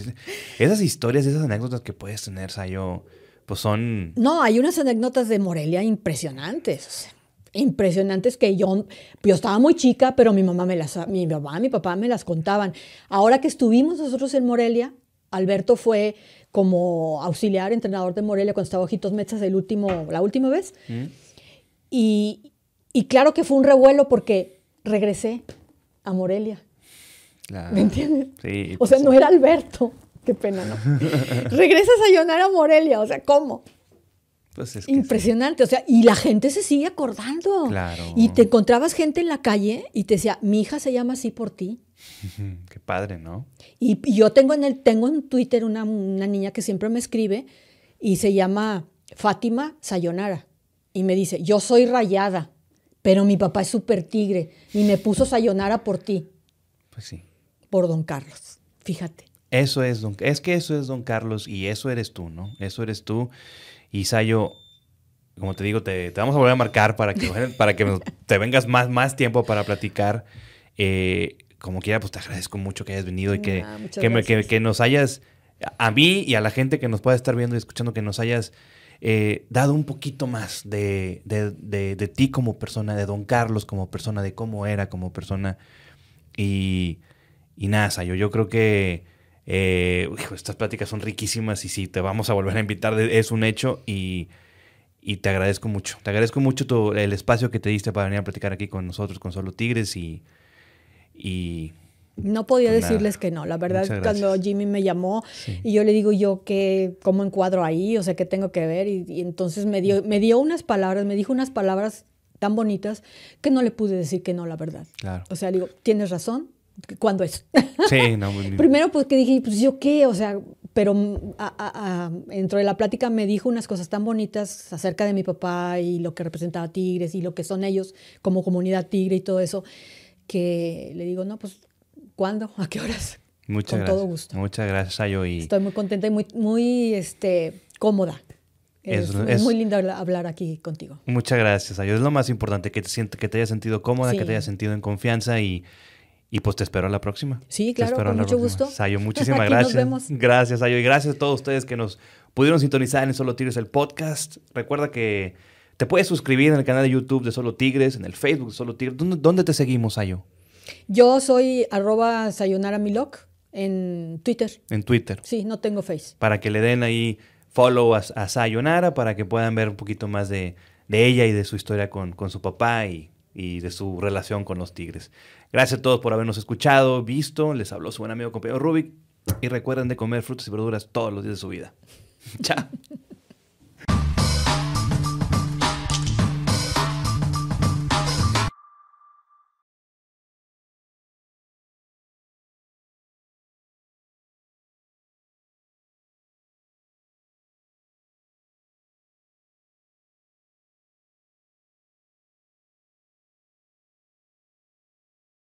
esas historias, esas anécdotas que puedes tener, Sayo pues son... No, hay unas anécdotas de Morelia impresionantes. Impresionantes que yo, yo estaba muy chica, pero mi mamá me las, mi mamá, mi papá me las contaban. Ahora que estuvimos nosotros en Morelia, Alberto fue como auxiliar entrenador de Morelia cuando estaba Ojitos Mechas el último, la última vez. Mm. Y, y, claro que fue un revuelo porque regresé a Morelia. ¿Me entiendes? Sí, o sea, pues no era Alberto. Qué pena, ¿no? Regresas a Llonar a Morelia, o sea, ¿cómo? Pues es Impresionante, o sea, y la gente se sigue acordando. Claro. Y te encontrabas gente en la calle y te decía, mi hija se llama así por ti. Qué padre, ¿no? Y, yo tengo en el, tengo en Twitter una, una, niña que siempre me escribe y se llama Fátima Sayonara. Y me dice, yo soy rayada, pero mi papá es súper tigre y me puso Sayonara por ti. Pues sí. Por don Carlos, fíjate. Eso es, don, es que eso es Don Carlos y eso eres tú, ¿no? Eso eres tú. Y Sayo, como te digo, te, vamos a volver a marcar para que, para que te vengas más, más tiempo para platicar. Eh, como quiera, pues te agradezco mucho que hayas venido y que, ah, que, nos hayas, a mí y a la gente que nos pueda estar viendo y escuchando, que nos hayas eh, dado un poquito más de, de, de, ti como persona, de Don Carlos como persona, de cómo era como persona. Y, y nada, Sayo, yo creo que eh, estas pláticas son riquísimas y si te vamos a volver a invitar, es un hecho y, te agradezco mucho. Te agradezco mucho el espacio que te diste para venir a platicar aquí con nosotros, con Solo Tigres y, y, No podía pues decirles que no. La verdad, cuando Jimmy me llamó y yo le digo yo que cómo encuadro ahí, o sea, qué tengo que ver. Y, entonces me dio, me dio unas palabras, me dijo unas palabras tan bonitas que no le pude decir que no, la verdad. Claro. O sea, digo, tienes razón. ¿Cuándo es? Sí, no, muy bien. Primero, pues que dije, pues yo qué, o sea, pero dentro de la plática me dijo unas cosas tan bonitas acerca de mi papá y lo que representaba Tigres y lo que son ellos como comunidad tigre y todo eso, que le digo, no, pues, ¿cuándo? ¿A qué horas? Muchas Con gracias. todo gusto. Muchas gracias, Ayo. Y... Estoy muy contenta y muy, muy este, cómoda. Es, muy lindo hablar aquí contigo. Muchas gracias, Ayo. Es lo más importante, que te, siente, que te hayas sentido cómoda, que te hayas sentido en confianza y y pues te espero a la próxima. Sí, claro, con mucho gusto. Sayo, muchísimas gracias. Nos vemos. Gracias, Sayo. Y gracias a todos ustedes que nos pudieron sintonizar en Solo Tigres el podcast. Recuerda que te puedes suscribir en el canal de YouTube de Solo Tigres, en el Facebook de Solo Tigres. ¿Dónde, te seguimos, Sayo? Yo soy arroba sayonara en Twitter. En Twitter. Sí, no tengo Face. Para que le den ahí follow a, Sayonara, para que puedan ver un poquito más de, ella y de su historia con, con su papá y, y de su relación con los Tigres. Gracias a todos por habernos escuchado, visto. Les habló su buen amigo compañero Rubik. Y recuerden de comer frutas y verduras todos los días de su vida. Chao.